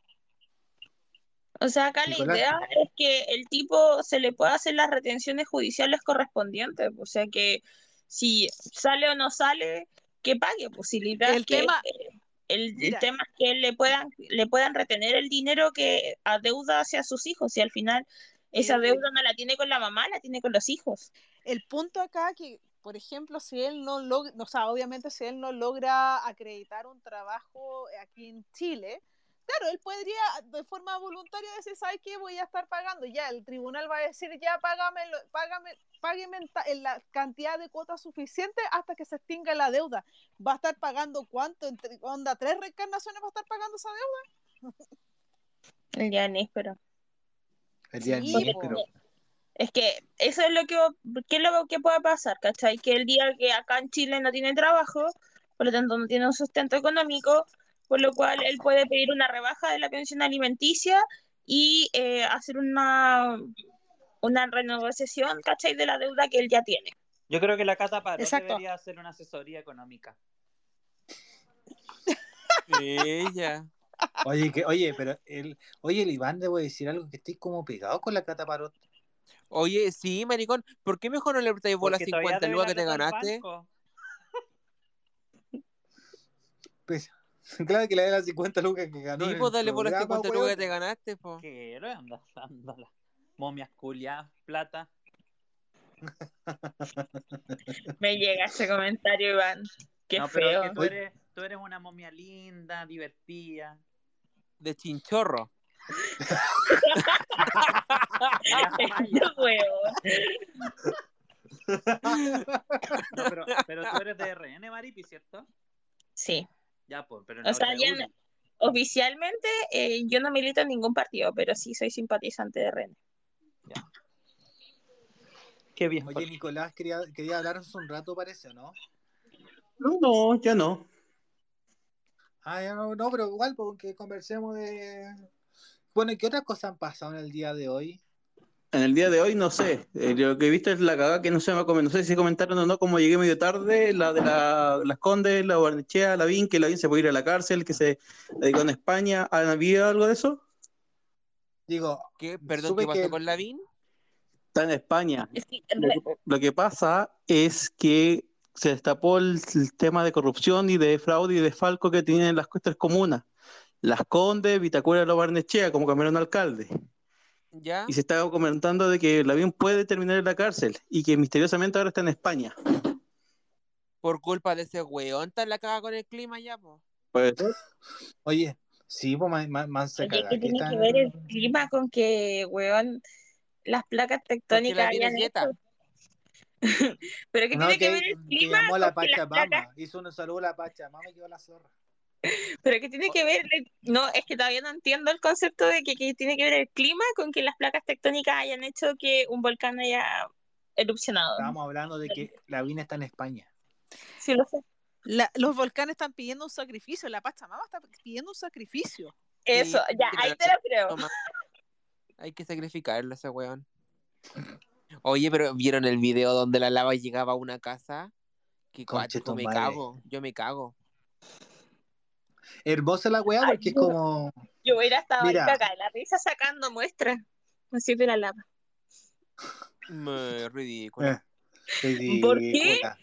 O sea, acá la idea es que el tipo se le pueda hacer las retenciones judiciales correspondientes. O sea, que si sale o no sale, que pague. Pues si El es que tema- eh, el, tema es que le puedan, le puedan retener el dinero que adeuda hacia sus hijos. Y al final esa El- deuda no la tiene con la mamá, la tiene con los hijos. El punto acá que, por ejemplo, si él no logra, o sea, obviamente si él no logra acreditar un trabajo aquí en Chile, claro, él podría de forma voluntaria decir, ¿sabes qué? Voy a estar pagando. Ya, el tribunal va a decir, ya, págame, págame, págueme en la cantidad de cuotas suficiente hasta que se extinga la deuda. ¿Va a estar pagando cuánto? Entre, onda, ¿Tres reencarnaciones va a estar pagando esa deuda? El Yanis, pero El día Sí, pero es que eso es lo que, ¿qué es lo que puede pasar? ¿Cachai? Que el día que acá en Chile no tiene trabajo, por lo tanto no tiene un sustento económico, por lo cual él puede pedir una rebaja de la pensión alimenticia y eh, hacer una, una renegociación, ¿cachai? De la deuda que él ya tiene. Yo creo que la Cata Parot Exacto. debería hacer una asesoría económica. Ella. Oye, que, oye, pero el, oye, el Iván, debo decir algo que estoy como pegado con la Cata Parot. Oye, sí, maricón, ¿por qué mejor no le prestáis todavía 50 debe lucas que te ganaste? Pues, claro que le da las 50 lucas que ganó. Sí, pues dale por las programa, 50 lucas que te ganaste, po. ¿Qué? ¿Dónde andas dándola? Momias culiadas, plata. Me llega ese comentario, Iván. Qué no, pero feo. que tú eres, tú eres una momia linda, divertida. De chinchorro. No, pero, pero tú eres de RN, Maripi, ¿cierto? Sí. Ya, pues, pero O no sea, de ya no- Oficialmente eh, yo no milito en ningún partido, pero sí soy simpatizante de Ren. Qué bien. Oye, Nicolás, quería, quería hablarnos un rato, parece, ¿no? No, no, ya no. Ah, ya no, no, pero igual, porque conversemos de... Bueno, ¿y qué otras cosas han pasado en el día de hoy? En el día de hoy no sé. Eh, lo que he visto es la cagada que no sé, no sé si comentaron o no, como llegué medio tarde, la de la, las Condes, la Barnechea, la Vin, que la Vin se puede ir a la cárcel, que se dedicó en España. ¿Han habido algo de eso? Digo, ¿Qué? Perdón, ¿qué pasó que- con Lavín? Está en España. Es que, Lo que, lo que pasa es que se destapó el, el tema de corrupción y de fraude y de falco que tienen las tres comunas. Las Condes, Vitacura y la Barnechea, como cambiaron alcalde. ¿Ya? Y se está comentando de que Lavín puede terminar en la cárcel y que misteriosamente ahora está en España. Por culpa de ese weón, está la caga con el clima ya, po. Pues, Oye, sí, pues más, más, más se Oye, caga, ¿qué tiene están- que ver el clima con que, weón, las placas tectónicas es hayan? Pero ¿qué No, tiene que que, ver el que clima llamó la que las placas? Pachamama, hizo un saludo a la Pachamama y quedó la zorra. Pero ¿qué tiene que ver? el- No, es que todavía no entiendo el concepto de que, que tiene que ver el clima con que las placas tectónicas hayan hecho que un volcán haya erupcionado. Estábamos hablando de que la Vina está en España. Sí, lo sé. La- los volcanes están pidiendo un sacrificio, la Pachamama está pidiendo un sacrificio. Eso, ya, ahí te lo creo. Hay que sacrificarlo a ese weón. Oye, pero ¿vieron el video donde la lava llegaba a una casa? Que tu me cago. Yo me cago. Hermosa la weá Ay, porque es como. Yo hubiera estado Mira. ahí cagada de la risa sacando muestras. Así de la lava. Me ridículo. eh, ¿Por ridícula.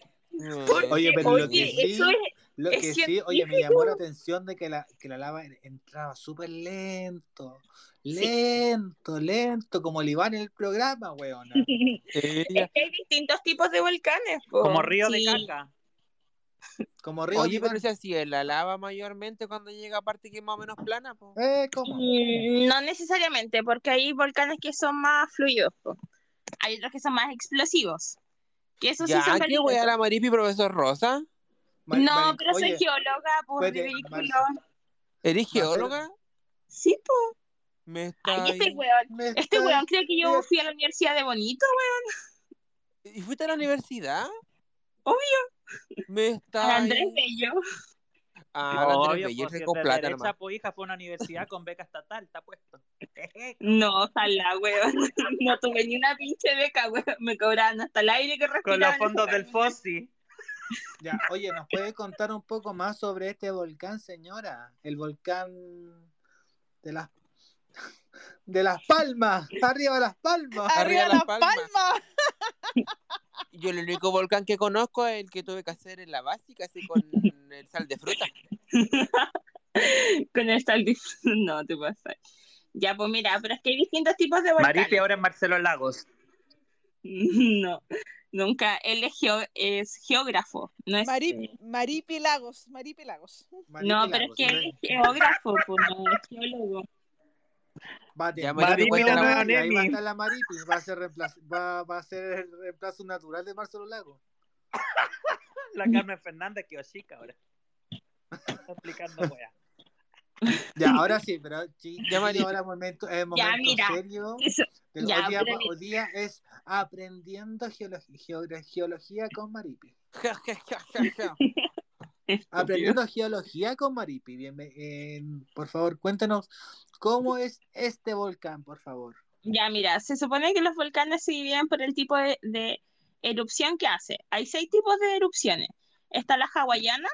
Porque, Oye, pero lo que sí- eso es, Lo que sí, oye, me llamó la atención de que la, que la lava entraba súper lento. Lento, lento, como el Iván en el programa. Ella- es que hay distintos tipos de volcanes. po. Como río de caca. Como Río Oye, pero si así es la lava mayormente cuando llega a parte que es más o menos plana, po. Eh, ¿cómo? Mm, No necesariamente, porque hay volcanes que son más fluidos. po. Hay otros que son más explosivos. Que eso Ya, sí son qué peligrosos. wea la Maripi, profesor Rosa. No, pero soy geóloga, ridículo. ¿Eres geóloga? Sí, po. Me está Ay, este weón. me Este está- weón cree que yo fui a la universidad de Bonito, ¿Y fuiste a la universidad? Obvio. Me a está Andrés Bello. Ah, la Andrés Bello, pues, es con de plata nomás. pues hija fue a una universidad con beca estatal, está puesto. No, ojalá, weón. No tuve ni una pinche beca, weón. Me cobraban hasta el aire que respiraba. Con los fondos del. FOSI. Ya, oye, ¿nos puede contar un poco más sobre este volcán, señora? El volcán de las de las palmas, arriba las palmas. Arriba ¡Arriba Las Palmas. palmas! Yo el único volcán que conozco es el que tuve que hacer en la básica, así con el sal de fruta. Con el sal de- No, te pasa. Ya, pues mira, pero es que hay distintos tipos de volcanes. Maripi ahora en Marcelo Lagos. No, nunca. Él es, geo- es geógrafo. No es. Mari, Maripi Lagos, Maripi Lagos. No, pero es que él es geógrafo, pues no es geólogo. Va, Ya, va- a estar la Maripi, va a ser reemplazo, va, va a ser el reemplazo natural de Marcelo Lago. La Carmen Fernández quedó chica ahora. Está explicando wea. Ya, ahora sí, pero sí, Ya, ahora momento, es momento mira, serio. Eso- Del- ya, hoy, día, pero- hoy día es aprendiendo geología, geología con Maripi. Aprendiendo geología con Maripi. Bien, eh, por favor, cuéntanos cómo es este volcán, por favor. Ya, mira, se supone que los volcanes se dividen por el tipo de, de erupción que hace. Hay seis tipos de erupciones. Está la hawaiana,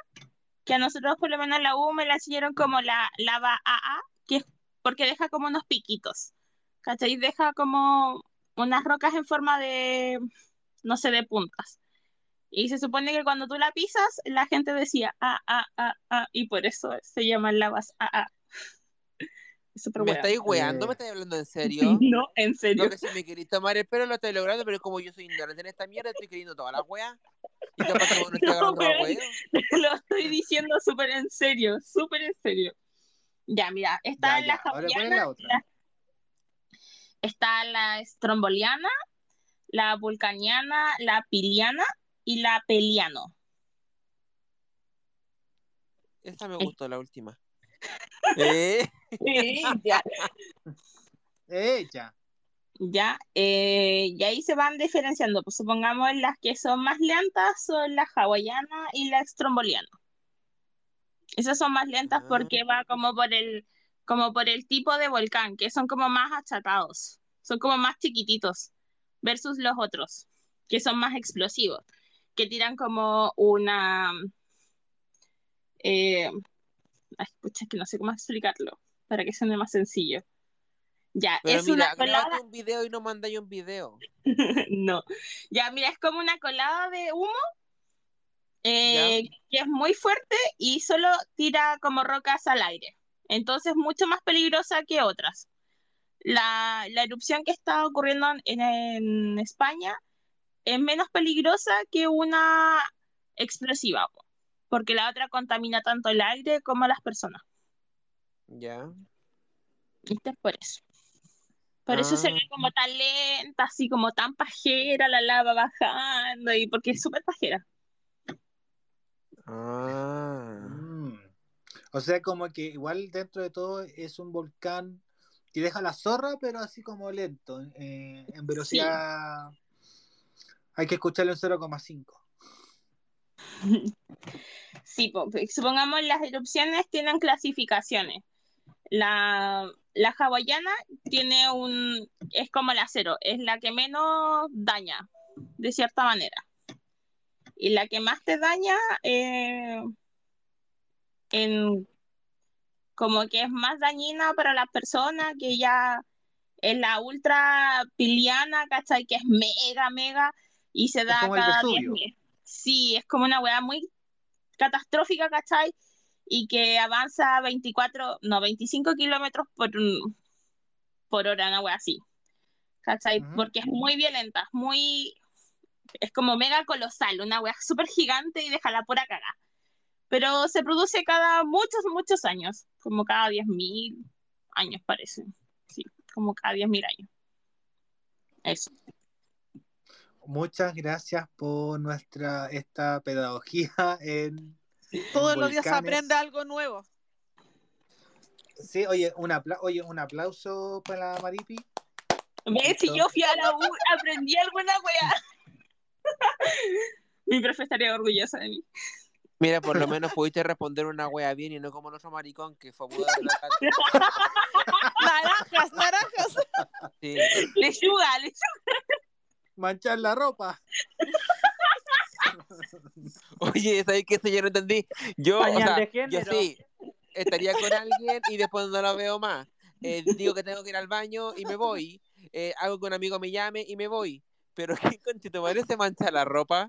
que a nosotros por lo menos en la U me la enseñaron como la lava AA, que es porque deja como unos piquitos. ¿Cachai? Deja como unas rocas en forma de, no sé, de puntas. Y se supone que cuando tú la pisas, la gente decía ah, ah, ah, ah, y por eso se llaman lavas AA. Es súper ¿Me estáis weando? Eh. ¿Me estáis hablando en serio? No, en serio. No, que si me queréis tomar el pelo lo estoy logrando, pero como yo soy ignorante en esta mierda, estoy queriendo todas las weas. Y capaz que no estoy No, weón. Lo estoy diciendo súper en serio, súper en serio. Ya, mira, está Ya, la ya. Ahora, ¿cuál es la otra? la- está la estromboliana, la vulcaniana, la piliana y la peliano. Esa me gustó, la última. ¿Eh? ya. Ella. Ya, eh, y ahí se van diferenciando. Pues supongamos las que son más lentas son la hawaiana y la estromboliana. Esas son más lentas Ah. porque va como por el, como por el tipo de volcán, que son como más achatados, son como más chiquititos, versus los otros, que son más explosivos, que tiran como una... Eh, ay, pucha, es que no sé cómo explicarlo, para que suene más sencillo. Ya, Pero es mira, una colada... un video y no mandáis un video. No. Ya, mira, es como una colada de humo eh, que es muy fuerte y solo tira como rocas al aire. Entonces, mucho más peligrosa que otras. La, la erupción que está ocurriendo en, en España es menos peligrosa que una explosiva, po, porque la otra contamina tanto el aire como a las personas. Ya. ¿Viste? Es por eso. Por eso se Ah. ve como tan lenta, así como tan pajera la lava bajando, y porque es súper pajera. Ah. Mm. O sea, como que igual dentro de todo es un volcán que deja la zorra, pero así como lento. eh, en velocidad hay que escucharlo en 0,5. Sí, po, supongamos las erupciones tienen clasificaciones. La, la hawaiana tiene un, es como la cero, es la que menos daña, de cierta manera. Y la que más te daña, eh, en, como que es más dañina para las personas, que ya es la ultra piliana, ¿cachai? Que es mega, mega, y se da cada Vesubio. 10.000. Sí, es como una weá muy catastrófica, ¿cachai? Y que avanza 24, no, 25 kilómetros por, por hora, una wea así. ¿Cachai? Ujú. Porque es muy violenta, muy. Es como mega colosal, una wea súper gigante y deja la pura caga. Pero se produce cada muchos, muchos años, como cada 10.000 años parece. Sí, como cada 10.000 años. Eso. Muchas gracias por nuestra esta pedagogía en Todos en los días se aprende algo nuevo. Sí, oye, un apla- oye, un aplauso para Maripi. ¿Ves? Si yo fui a la U, aprendí alguna wea. Mi profe estaría orgullosa de mí. Mira, por lo menos pudiste responder una wea bien y no como el otro maricón que fue a mudar la. Naranjas, naranjas. Sí. Lechuga, lechuga. Manchar la ropa. Oye, ¿sabes qué? Eso yo no entendí. Yo, o sea, yo sí, estaría con alguien y después no lo veo más. Eh, digo que tengo que ir al baño y me voy. Eh, hago que un amigo me llame y me voy. Pero ¿qué conchito madre se mancha la ropa?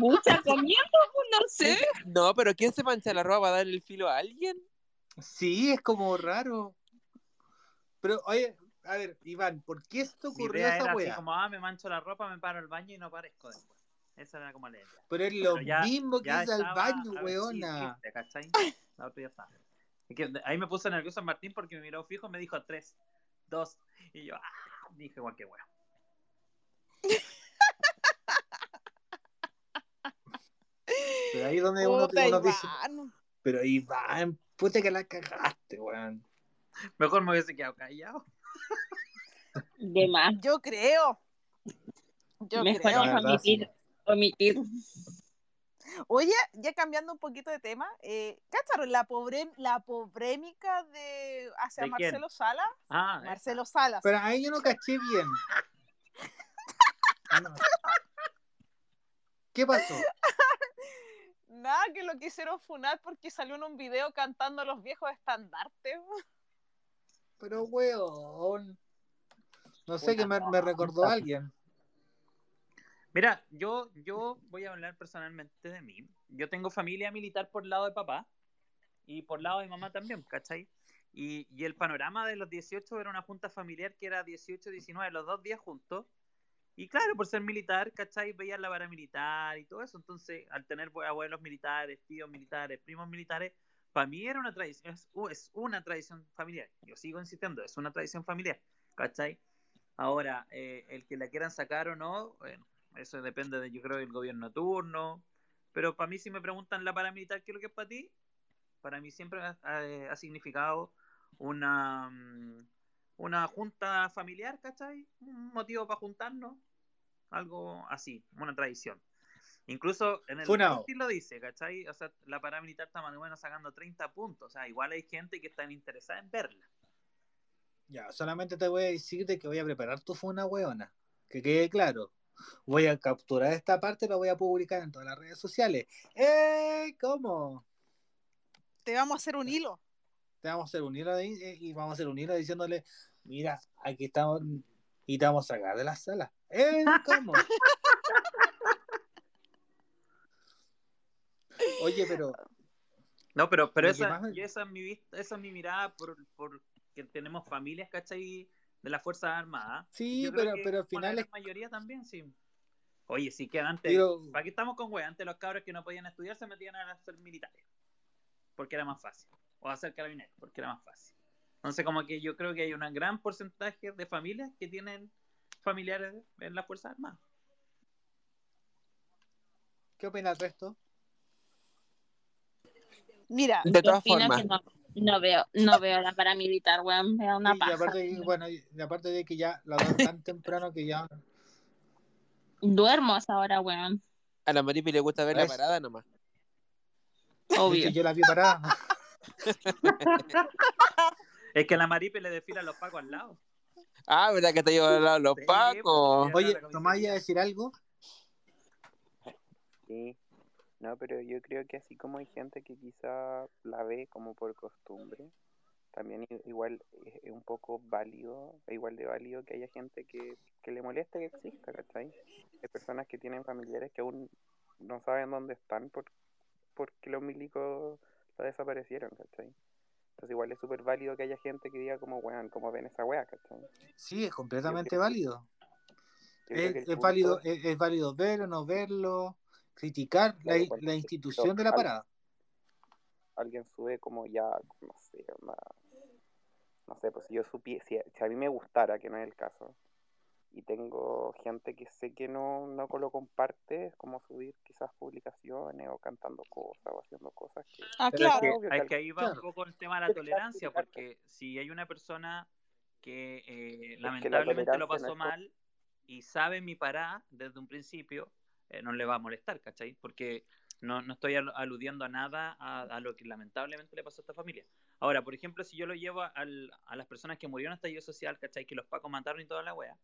Mucha comiendo, pues, no sé. No, pero ¿quién se mancha la ropa? ¿Va a dar el filo a alguien? Sí, es como raro. Pero, oye, a ver, Iván, ¿por qué esto ocurrió idea esa era así como, ah, me mancho la ropa, me paro al baño y no aparezco después. Esa era como la idea. Pero es lo Pero ya- mismo que es al baño, a sí, weona. chiste, ¿cachai? La otra ya está. Es que ahí me puse nervioso Martín porque me miró fijo, me dijo tres, dos, y yo, ah, dije cualquier wea. Pero ahí donde uno, Puta, uno dice, pero Iván, puta que la cagaste, weón. Mejor me hubiese quedado callado. De más. Yo creo. Yo Mejor creo. Omitir. Omitir. Oye, ya cambiando un poquito de tema, eh, ¿cacharon la pobre, la pobrémica de hacia. Marcelo Sala? Ah, Marcelo Salas. Pero ahí yo no caché bien. No. ¿Qué pasó? Nada, que lo quisieron funar porque salió en un video cantando los viejos estandartes. Pero, weón. No sé, que me, me recordó a alguien. Mira, yo, yo voy a hablar personalmente de mí. Yo tengo familia militar por lado de papá y por lado de mamá también, ¿cachai? Y, y el panorama de los 18 era una junta familiar que era 18, 19, los dos días juntos. Y claro, por ser militar, ¿cachai? Veían la paramilitar y todo eso. Entonces, al tener abuelos militares, tíos militares, primos militares, para mí era una tradición, es, una tradición familiar. Yo sigo insistiendo, es una tradición familiar, ¿cachai? Ahora, eh, el que la quieran sacar o no, bueno, eso depende de, yo creo, del gobierno turno. Pero para mí, si me preguntan la paramilitar, ¿qué es lo que es para ti? Para mí siempre ha, ha significado una, mm, una junta familiar, ¿cachai? Un motivo para juntarnos, algo así, una tradición. Incluso en el Funao. posting lo dice, ¿cachai? O sea, la paramilitar está más o menos sacando 30 puntos. O sea, igual hay gente que está interesada en verla. Ya, solamente te voy a decir de que voy a preparar tu funa, weona. Que quede claro. Voy a capturar esta parte y la voy a publicar en todas las redes sociales. ¡Eh! ¿Cómo? Te vamos a hacer un hilo. Te vamos a hacer un hilo de, eh, y vamos a hacer un hilo diciéndole, mira, aquí estamos y te vamos a sacar de la sala. ¡Eh! ¿Cómo? Oye, pero No, pero, pero esa, me- esa es mi vista, esa es mi mirada por, por que tenemos familias, ¿cachai? De las Fuerzas Armadas. sí, Yo creo pero, que pero al la final es. gran mayoría también, sí. Oye, sí que antes, Pero, ¿para qué estamos con wea? Antes los cabros que no podían estudiar se metían a ser militares. Porque era más fácil. O a ser carabineros, porque era más fácil. Entonces, como que yo creo que hay un gran porcentaje de familias que tienen familiares en las Fuerzas Armadas. ¿qué opina el resto? Mira, De todas formas, no, no veo, no veo la paramilitar, weón, me da una y paja. aparte, bueno, y aparte de que ya la dan tan temprano que ya. Duermo a esa hora, weón, a la Maripi le gusta ver la ¿Ves? parada nomás. obvio. que yo la vi parada. Es que a la Maripe le desfilan los pacos al lado. Ah, ¿verdad que te llevan los Sí, pacos? Oye, Tomás, ¿iba a decir algo? Sí. No, pero yo creo que así como hay gente que quizá la ve como por costumbre, también igual es un poco válido, es igual de válido que haya gente que, que le moleste que exista, ¿cachai? Hay personas que tienen familiares que aún no saben dónde están por, porque los milicos la desaparecieron, ¿cachai? Entonces igual es súper válido que haya gente que diga como, weón, como ven esa wea, ¿cachai? Sí, es completamente que- válido. Es, válido, es, es válido verlo, no verlo, criticar la, la institución de la parada. alguien sube como ya, no sé, onda, no sé, pues si yo supiera, si, si a mí me gustara, que no es el caso, y tengo gente que sé que no, no lo comparte, es como subir quizás publicaciones o cantando cosas o haciendo cosas que... ah, es claro. que, Obvio que es que ahí va claro. un poco el tema de la tolerancia, porque si hay una persona que eh, la lamentablemente lo pasó no es co- mal y sabe mi parada desde un principio, eh, no le va a molestar, ¿cachai? Porque no, no estoy al- aludiendo a nada a, a lo que lamentablemente le pasó a esta familia. Ahora, por ejemplo, si yo lo llevo al- a las personas que murieron en estallido social, ¿cachai? Que los pacos mataron y toda la wea.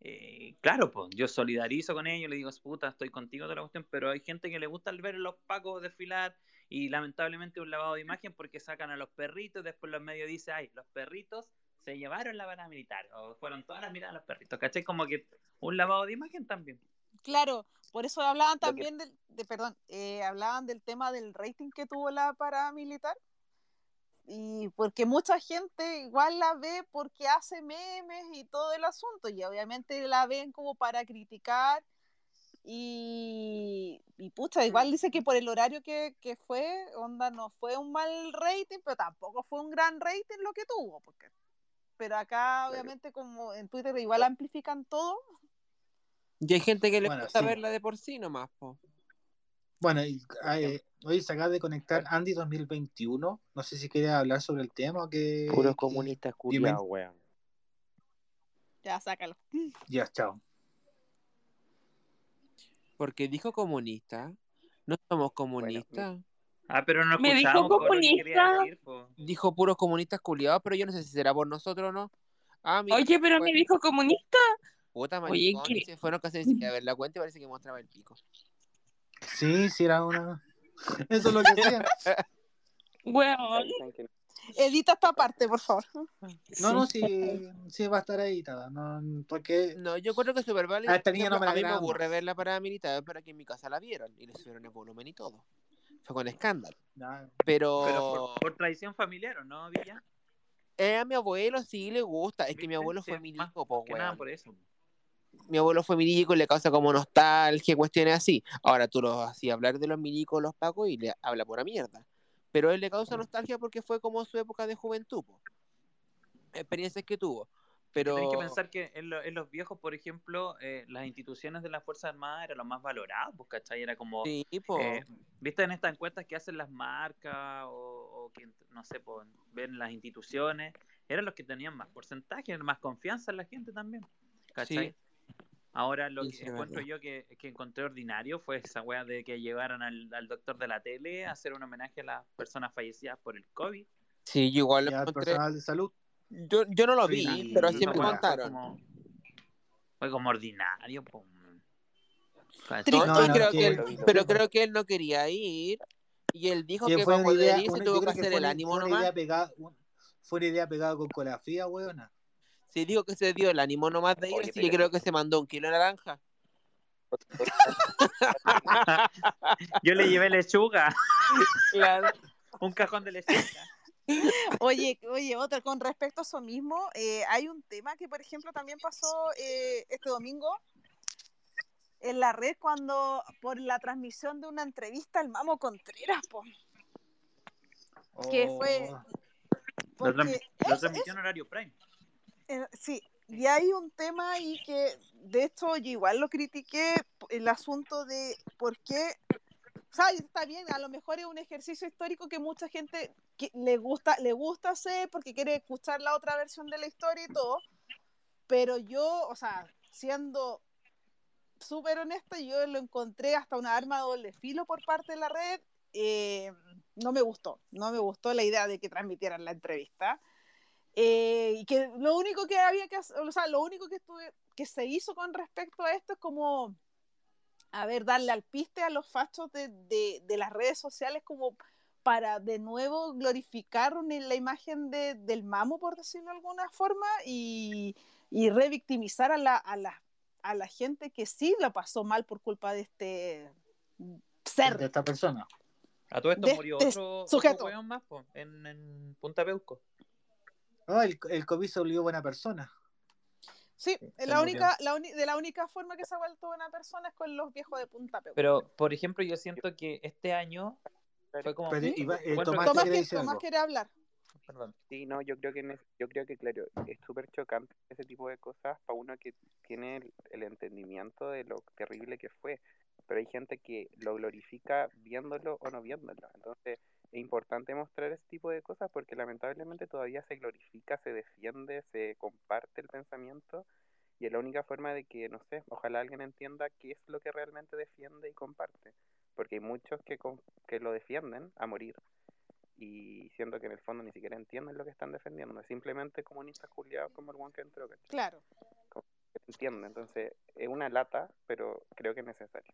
eh, claro, pues yo solidarizo con ellos, le digo, puta, estoy contigo toda la cuestión, pero hay gente que le gusta ver a los pacos desfilar y lamentablemente un lavado de imagen porque sacan a los perritos, después los medios dicen, ay, los perritos se llevaron la vara militar, o fueron todas las miradas a los perritos, ¿cachai? Como que un lavado de imagen también. Claro, por eso hablaban que- también del, de, perdón, eh, hablaban del tema del rating que tuvo la paramilitar. Y porque mucha gente igual la ve porque hace memes y todo el asunto, y obviamente la ven como para criticar. Y, y pucha, igual dice que por el horario que, que fue, onda, no fue un mal rating, pero tampoco fue un gran rating lo que tuvo. Porque, pero acá, obviamente, como en Twitter igual amplifican todo, Y hay gente que le Bueno, gusta sí. verla de por sí nomás, po. Bueno, y, eh, hoy se acaba de conectar Andy 2021. No sé si quiere hablar sobre el tema o que. Puros comunistas culiados, weón. ya sácalo. Ya, chao. Porque dijo comunista. No somos comunistas. Ah, pero no Me dijo comunista. decir. Dijo puros comunistas culiados, pero yo no sé si será por nosotros o no. Ah, mira, Oye, pero me dijo comunista. Puta Oye, maricón, ¿qué? se fueron casi sin ver la cuenta y parece que mostraba el pico. Sí, sí, era una. Eso es lo que hacía. Weón. Que Edita esta parte, por favor. No, no, sí, sí va a estar ahí, tada, no, porque No, yo creo que es súper válido. A esta niña no me la a mí me aburre verla paramilitar, pero aquí en mi casa la vieron y le subieron el volumen y todo. Fue con escándalo. Pero, Pero por, por tradición familiar, ¿o no, Villa? eh, a mi abuelo sí le gusta. Es que mi abuelo fue más milico, po, Que nada weón. por eso. Mi abuelo fue milico y le causa como nostalgia, cuestiones así. Ahora tú lo hacías hablar de los milicos, los pacos y le habla pura mierda. Pero él le causa nostalgia porque fue como su época de juventud, po. Experiencias que tuvo. Pero Tenés que pensar que en, lo- en los viejos, por ejemplo, eh, las instituciones de las Fuerzas Armadas eran lo más valorado, pues, ¿cachai? Era como, sí, po. eh, ¿viste en estas encuestas que hacen las marcas o, o que, no sé, pues, ven las instituciones? eran los que tenían más porcentaje, más confianza en la gente también. ¿Cachai? Sí. Ahora lo Sí, que sí, encuentro yo que, que encontré ordinario fue esa wea de que llevaron al, al doctor de la tele a hacer un homenaje a las personas fallecidas por el COVID. Sí, yo igual lo Y al encontré. personal de salud. Yo, yo no lo Sí, vi, pero así me contaron. Fue como, fue como ordinario. No, Triste. yo No, no, creo que- que él- Lo vi, lo pero creo que él no quería ir y él dijo Que que fue para poder idea, ir se una- tuvo que hacer el ánimo nomás. idea pegada, un- fue una idea pegada con cola fría, weona. Sí, dijo que se dio el ánimo nomás de ir, Oye, así que pero- creo que se mandó un kilo de naranja. Yo le llevé lechuga, Claro. un cajón de lechuga. Oye, oye, otra, con respecto a eso mismo, eh, hay un tema que, por ejemplo, también pasó eh, este domingo en la red cuando, por la transmisión de una entrevista al Mamo Contreras, po, que fue... Oh. Lo, tran- Porque lo es- transmitió en horario prime. Eh, sí, y hay un tema ahí que, de hecho, yo igual lo critiqué, el asunto de por qué, o sea, está bien, a lo mejor es un ejercicio histórico que mucha gente que le gusta, le gusta hacer porque quiere escuchar la otra versión de la historia y todo, pero yo, o sea, siendo súper honesta, yo lo encontré hasta una arma de doble filo por parte de la red, eh, no me gustó, no me gustó la idea de que transmitieran la entrevista. Eh, y que lo único que había que hacer, o sea, lo único que estuve, que se hizo con respecto a esto es como, a ver, darle al piste a los fachos de, de, de las redes sociales como para de nuevo glorificar una- la imagen de, del mamo, por decirlo de alguna forma, y, y revictimizar a la, a, la, a la gente que sí la pasó mal por culpa de este de ser. esta persona. A todo esto De murió este otro, otro sujeto. weón más po, en, en Punta Peuco. No, el, el COVID se volvió buena persona. Sí, se la murió. única, la uni- de la única forma que se ha vuelto buena persona es con los viejos de Punta Peuco. Pero, por ejemplo, yo siento que este año fue como... Pero, Iba- eh, Tomás, Tomás, quiere que, decir Tomás algo. quiere hablar. Perdón. Sí, no, yo creo que en yo creo que claro, es súper chocante ese tipo de cosas para uno que tiene el, el entendimiento de lo terrible que fue, pero hay gente que lo glorifica viéndolo o no viéndolo. Entonces, es importante mostrar ese tipo de cosas porque lamentablemente todavía se glorifica, se defiende, se comparte el pensamiento y es la única forma de que, no sé, ojalá alguien entienda qué es lo que realmente defiende y comparte, porque hay muchos que, con- que lo defienden a morir y siento que en el fondo ni siquiera entienden lo que están defendiendo, es simplemente comunistas culiados como el one que entró, ¿cachai? Claro. Que entienden, entonces es una lata, pero creo que es necesario.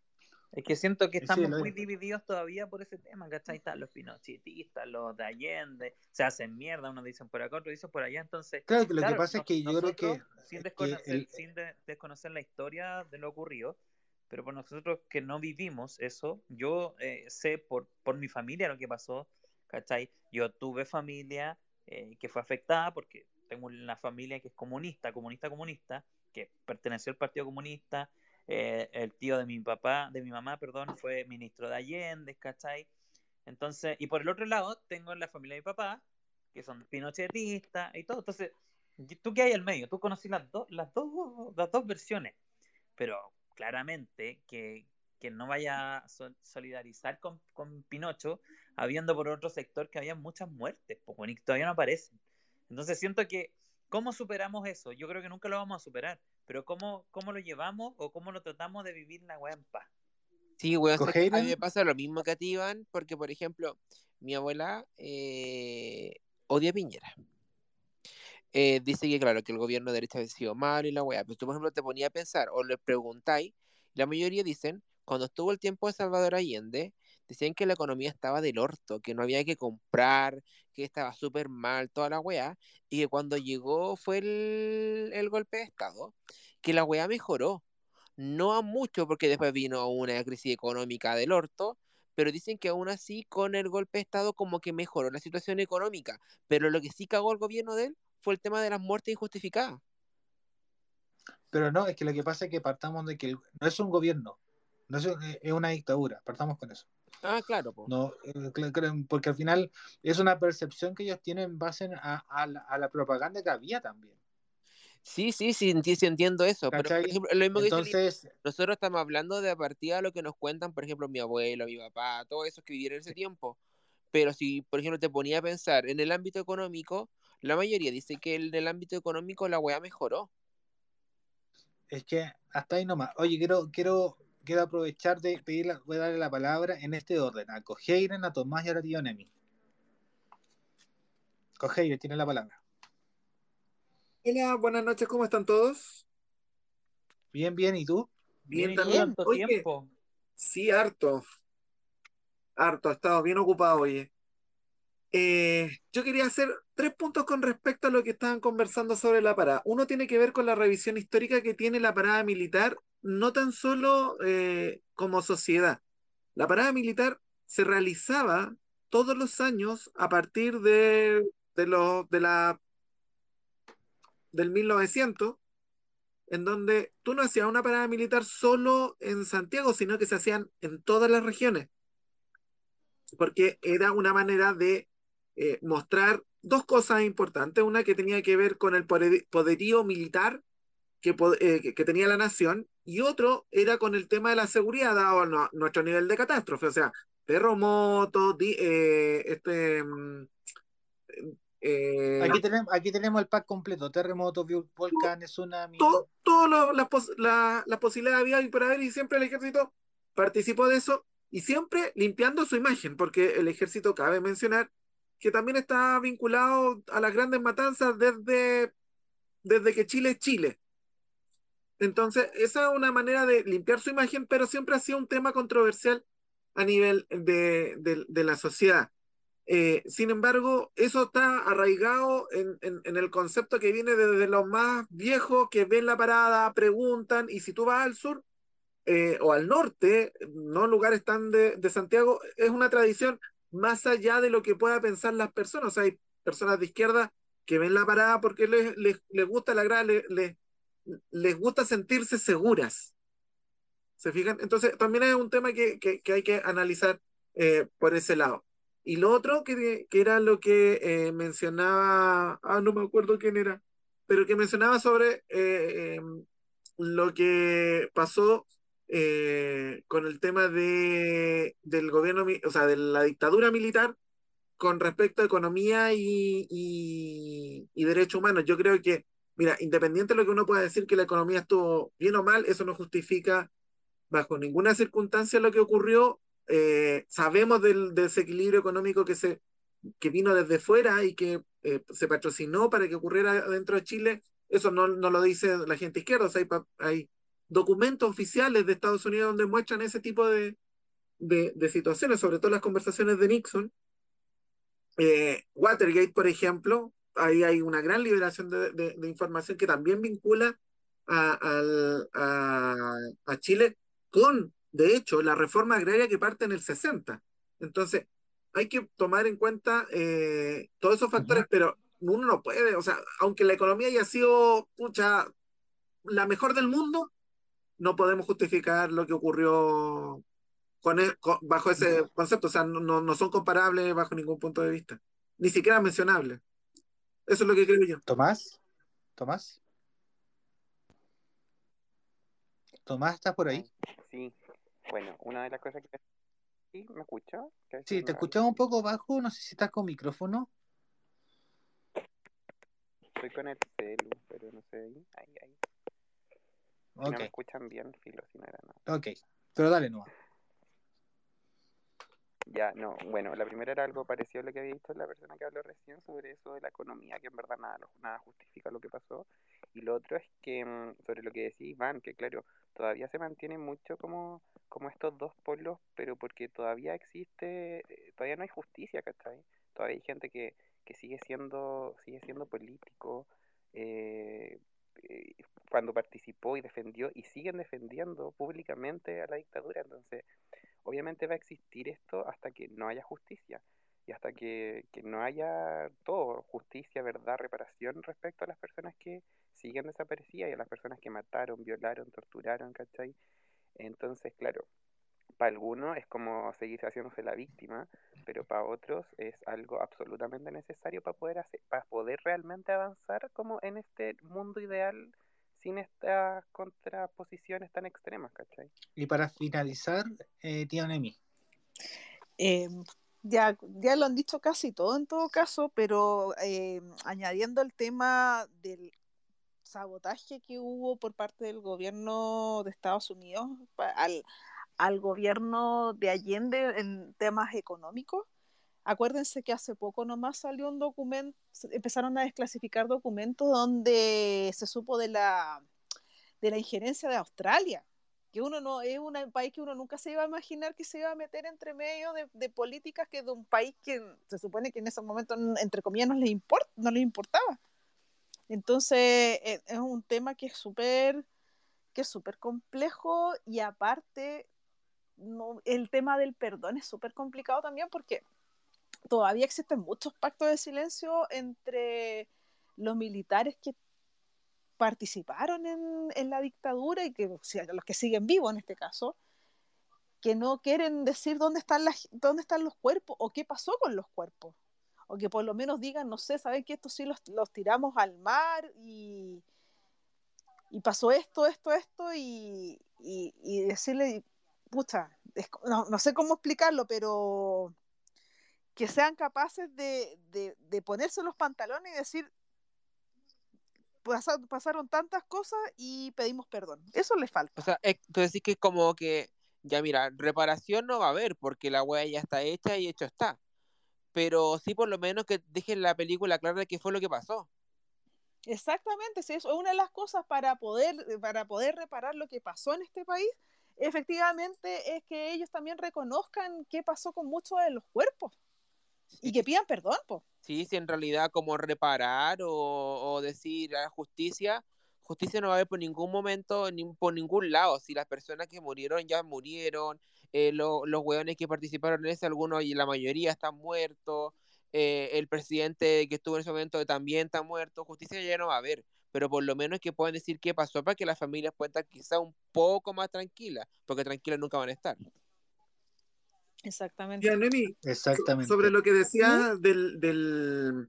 Es que siento que estamos muy es. divididos todavía por ese tema, ¿cachai? Están los pinochetistas, los de Allende, se hacen mierda, unos dicen por acá, otros dicen por allá, entonces... Claro, que lo que pasa es que yo creo que, nosotros, sin que desconocer, el- sin de- desconocer la historia de lo ocurrido, pero por nosotros que no vivimos eso, yo eh, sé por, por mi familia lo que pasó, ¿cachai? Yo tuve familia eh, que fue afectada porque tengo una familia que es comunista, comunista, comunista, que perteneció al Partido Comunista, eh, el tío de mi papá, de mi mamá, perdón, fue ministro de Allende, ¿cachai? Entonces, y por el otro lado, tengo la familia de mi papá, que son pinochetistas y todo. Entonces, ¿tú qué hay al medio? Tú conocí las, dos las, dos, las dos versiones, pero claramente que, que no vaya a so- solidarizar con, con Pinocho, habiendo por otro sector que había muchas muertes, pues, bueno, y todavía no aparecen. Entonces, siento que, ¿cómo superamos eso? Yo creo que nunca lo vamos a superar, pero ¿cómo, cómo lo llevamos o cómo lo tratamos de vivir la weá en paz? Sí, weón, sé que a mí me pasa lo mismo que a ti, Iván, porque, por ejemplo, mi abuela eh, odia a Piñera. Eh, dice que, claro, que el gobierno de derecha ha sido malo y la weá, pero tú, por ejemplo, te ponías a pensar o le preguntáis, la mayoría dicen, cuando estuvo el tiempo de Salvador Allende, decían que la economía estaba del orto, que no había que comprar, que estaba súper mal, toda la weá, y que cuando llegó fue el, el golpe de Estado, que la weá mejoró no a mucho porque después vino una crisis económica del orto, pero dicen que aún así con el golpe de Estado como que mejoró la situación económica, pero lo que sí cagó el gobierno de él fue el tema de las muertes injustificadas. Pero no, es que lo que pasa es que partamos de que no es un gobierno, no es, un- es una dictadura, partamos con eso. Ah, claro, po. No, eh, porque al final es una percepción que ellos tienen en base a, a la, a la propaganda que había también. Sí, sí, sí, sí entiendo eso, pero por ejemplo, lo mismo que Entonces, Nosotros estamos hablando de a partir de lo que nos cuentan, por ejemplo, mi abuelo, mi papá, todos esos que vivieron ese tiempo. Pero si, por ejemplo, te ponía a pensar en el ámbito económico, La mayoría dice que en el ámbito económico la weá mejoró. Es que hasta ahí nomás. Oye, quiero, quiero, quiero aprovechar de pedirle, voy a darle la palabra en este orden. A Cogeiren, a Tomás y a la tía Nemi. Cogeiren, tiene la palabra. Hola, buenas noches, ¿cómo están todos? Bien, bien, ¿y tú? Bien, Bien, también. tanto Oye, tiempo. sí, harto. Harto, he estado bien ocupado, oye. Eh, yo quería hacer tres puntos con respecto a lo que estaban conversando sobre la parada. Uno tiene que ver con la revisión histórica que tiene la parada militar, no tan solo eh, como sociedad. La parada militar se realizaba todos los años a partir de, de, los- de la, del 1900, en donde tú no hacías una parada militar solo en Santiago, sino que se hacían en todas las regiones, porque era una manera de eh, mostrar dos cosas importantes, una que tenía que ver con el poder- poderío militar que, eh, que- que tenía la nación, y otro era con el tema de la seguridad, dado no- nuestro nivel de catástrofe, o sea, terremotos, eh, este, mm, eh, Aquí tenemos, aquí tenemos el pack completo: terremotos, volcanes, tsunami. todo, todo las pos- la- las posibilidades había y por haber, y siempre el ejército participó de eso, y siempre limpiando su imagen, porque el ejército, cabe mencionar, que también está vinculado a las grandes matanzas desde, desde que Chile es Chile. Entonces, esa es una manera de limpiar su imagen, pero siempre ha sido un tema controversial a nivel de, de- la sociedad. Eh, sin embargo, eso está arraigado en, en- el concepto que viene desde los más viejos que ven la parada, preguntan, y si tú vas al sur eh, o al norte, no lugares tan de, de Santiago, es una tradición más allá de lo que pueda pensar las personas. Hay personas de izquierda que ven la parada porque les, les, les gusta la grada, les, les, les gusta sentirse seguras. ¿Se fijan? Entonces, también es un tema que, que, hay que analizar eh, por ese lado. Y lo otro que, que era lo que eh, mencionaba, ah, no me acuerdo quién era, pero que mencionaba sobre eh, eh, lo que pasó con el tema de, del gobierno, o sea, de la dictadura militar con respecto a economía y, y, y derechos humanos. Yo creo que, mira, independiente de lo que uno pueda decir que la economía estuvo bien o mal, eso no justifica bajo ninguna circunstancia lo que ocurrió. Eh, sabemos del desequilibrio económico que, se, que vino desde fuera y que eh, se patrocinó para que ocurriera dentro de Chile. Eso no, no lo dice la gente izquierda, o sea, hay, hay documentos oficiales de Estados Unidos donde muestran ese tipo de, de, de situaciones, sobre todo las conversaciones de Nixon. Eh, Watergate, por ejemplo, ahí hay una gran liberación de, de- de información que también vincula a, al- a- a Chile con, de hecho, la reforma agraria que parte en el 60. Entonces, hay que tomar en cuenta eh, todos esos factores, pero uno no puede, o sea, aunque la economía haya sido, pucha, la mejor del mundo, no podemos justificar lo que ocurrió con e- con- bajo ese concepto. O sea, no- no son comparables bajo ningún punto de vista. Ni siquiera mencionables. Eso es lo que creo yo. Tomás, Tomás, Tomás, ¿estás por ahí? Sí, bueno, una de las cosas que... ¿Sí? ¿Me veces Sí, te escuchaba un poco bajo, no sé si estás con micrófono. Estoy con el celu, pero no sé. Ahí, ahí. no me escuchan bien, filo, si no era nada. ok, pero dale nomás. Ya, no, bueno, la primera era algo parecido a lo que había visto la persona que habló recién sobre eso de la economía, que en verdad nada, nada justifica lo que pasó. Y lo otro es que, mm, sobre lo que decía Iván, que claro, todavía se mantiene mucho como, como estos dos polos, pero porque todavía existe, eh, todavía no hay justicia, ¿cachai? Todavía hay gente que, que sigue siendo, sigue siendo político, eh, eh, cuando participó y defendió, y siguen defendiendo públicamente a la dictadura, entonces obviamente va a existir esto hasta que no haya justicia y hasta que, que no haya todo, justicia, verdad, reparación respecto a las personas que siguen desaparecidas y a las personas que mataron, violaron, torturaron, ¿cachai? Entonces, claro, para algunos es como seguir haciéndose la víctima, pero para otros es algo absolutamente necesario para poder hacer, para poder realmente avanzar como en este mundo ideal sin estas contraposiciones tan extremas, ¿cachai? Y para finalizar, eh, tía Nemi. Eh, Ya, ya lo han dicho casi todo en todo caso, pero eh, añadiendo el tema del sabotaje que hubo por parte del gobierno de Estados Unidos al, al gobierno de Allende en temas económicos. Acuérdense que hace poco nomás salió un documento, empezaron a desclasificar documentos donde se supo de la, de la injerencia de Australia, que uno no es un país que uno nunca se iba a imaginar que se iba a meter entre medio de, políticas que de un país que se supone que en ese momento, entre comillas, no les, import, no les importaba. Entonces, eh, es un tema que es súper que es súper complejo y aparte el tema del perdón es súper complicado también porque todavía existen muchos pactos de silencio entre los militares que participaron en, en la dictadura y que los que siguen vivos en este caso que no quieren decir dónde están, las, dónde están los cuerpos o qué pasó con los cuerpos. O que por lo menos digan, no sé, saben que estos sí los, los tiramos al mar y, y pasó esto, esto, esto, y, y, y decirle, pucha, no, no sé cómo explicarlo, pero que sean capaces de, de, de ponerse los pantalones y decir, "Pasa- pasaron tantas cosas y pedimos perdón. Eso les falta. O sea, es, tú decís que como que, ya mira, reparación no va a haber porque la wea ya está hecha y hecho está. Pero sí por lo menos que dejen la película clara de qué fue lo que pasó. Exactamente, sí, eso es una de las cosas para poder, para poder reparar lo que pasó en este país. Efectivamente, es que ellos también reconozcan qué pasó con muchos de los cuerpos y que pidan perdón, po. Sí, si en realidad como reparar o, decir a justicia, justicia no va a haber por ningún momento, ni por ningún lado. Si las personas que murieron ya murieron, eh, lo- los hueones que participaron en ese, algunos y la mayoría están muertos, eh, el presidente que estuvo en ese momento también está muerto, justicia ya no va a haber. Pero por lo menos que puedan decir qué pasó para que las familias puedan estar quizá un poco más tranquilas, porque tranquilas nunca van a estar. Exactamente. Ya, Exactamente. sobre lo que decía del, del,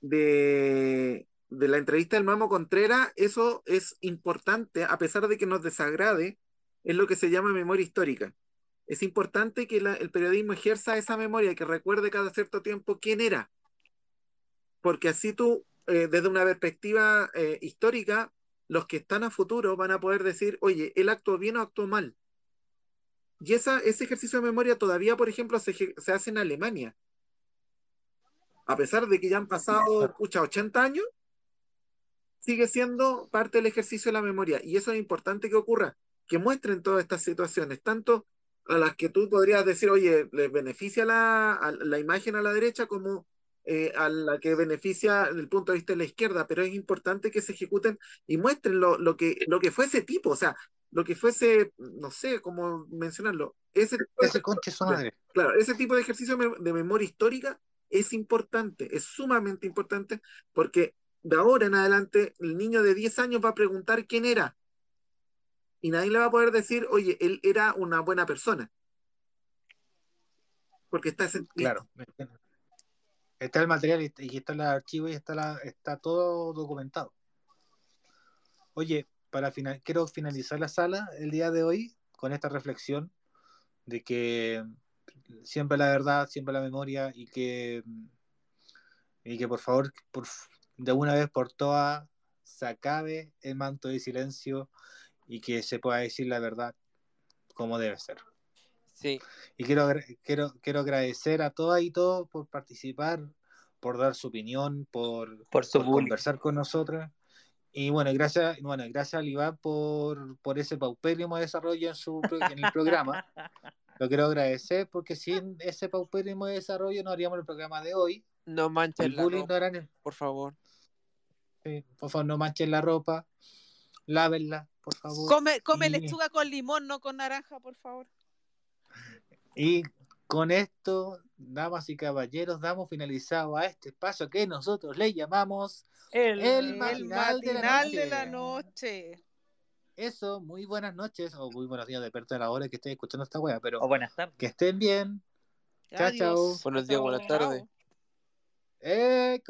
de, de la entrevista del Mamo Contreras, eso es importante, a pesar de que nos desagrade, es lo que se llama memoria histórica. Es importante que la- el periodismo ejerza esa memoria, que recuerde cada cierto tiempo quién era, porque así tú, eh, desde una perspectiva eh, histórica, los que están a futuro van a poder decir, oye, él actuó bien o actuó mal. Y esa, ese ejercicio de memoria todavía, por ejemplo, se, se hace en Alemania. A pesar de que ya han pasado, pucha, 80 años, sigue siendo parte del ejercicio de la memoria. Y eso es importante que ocurra, que muestren todas estas situaciones, tanto a las que tú podrías decir, oye, les beneficia la, a la imagen a la derecha como eh, a la que beneficia desde el punto de vista de la izquierda, pero es importante que se ejecuten y muestren lo, lo que, lo que fue ese tipo, o sea, lo que fuese, no sé cómo mencionarlo, ese Ese conche su madre. Claro, ese tipo de ejercicio de memoria histórica es importante, es sumamente importante, porque de ahora en adelante el niño de 10 años va a preguntar quién era. Y nadie le va a poder decir, oye, él era una buena persona. Porque está ese... Claro. Está el material y y está el archivo y está, la, está todo documentado. Oye, para final, quiero finalizar la sala el día de hoy con esta reflexión de que siempre la verdad, siempre la memoria y que, y que por favor, por, de una vez por todas, se acabe el manto de silencio y que se pueda decir la verdad como debe ser. Sí, Y quiero, quiero, quiero agradecer a todas y todos por participar, por dar su opinión, por, Por su por conversar con nosotros. Y bueno, gracias, bueno, gracias a Iván por, por ese paupérrimo desarrollo en, su, pro- en el programa. Lo quiero agradecer porque sin ese paupérrimo desarrollo no haríamos el programa de hoy. no manchen El la bullying ropa, no harán el- por favor. sí, por favor, no manchen la ropa, lávenla, por favor. Come, come Y- lechuga con limón, no con naranja, por favor. Y con esto, damas y caballeros, damos finalizado a este espacio que nosotros le llamamos El, El El matinal de la noche. de la noche. eso. Muy buenas noches o muy buenos días, depende de la hora que estés escuchando esta wea, pero O buenas tardes. que estén bien. Chao, Adiós. chao. Buenos días, buenas tardes. Eh,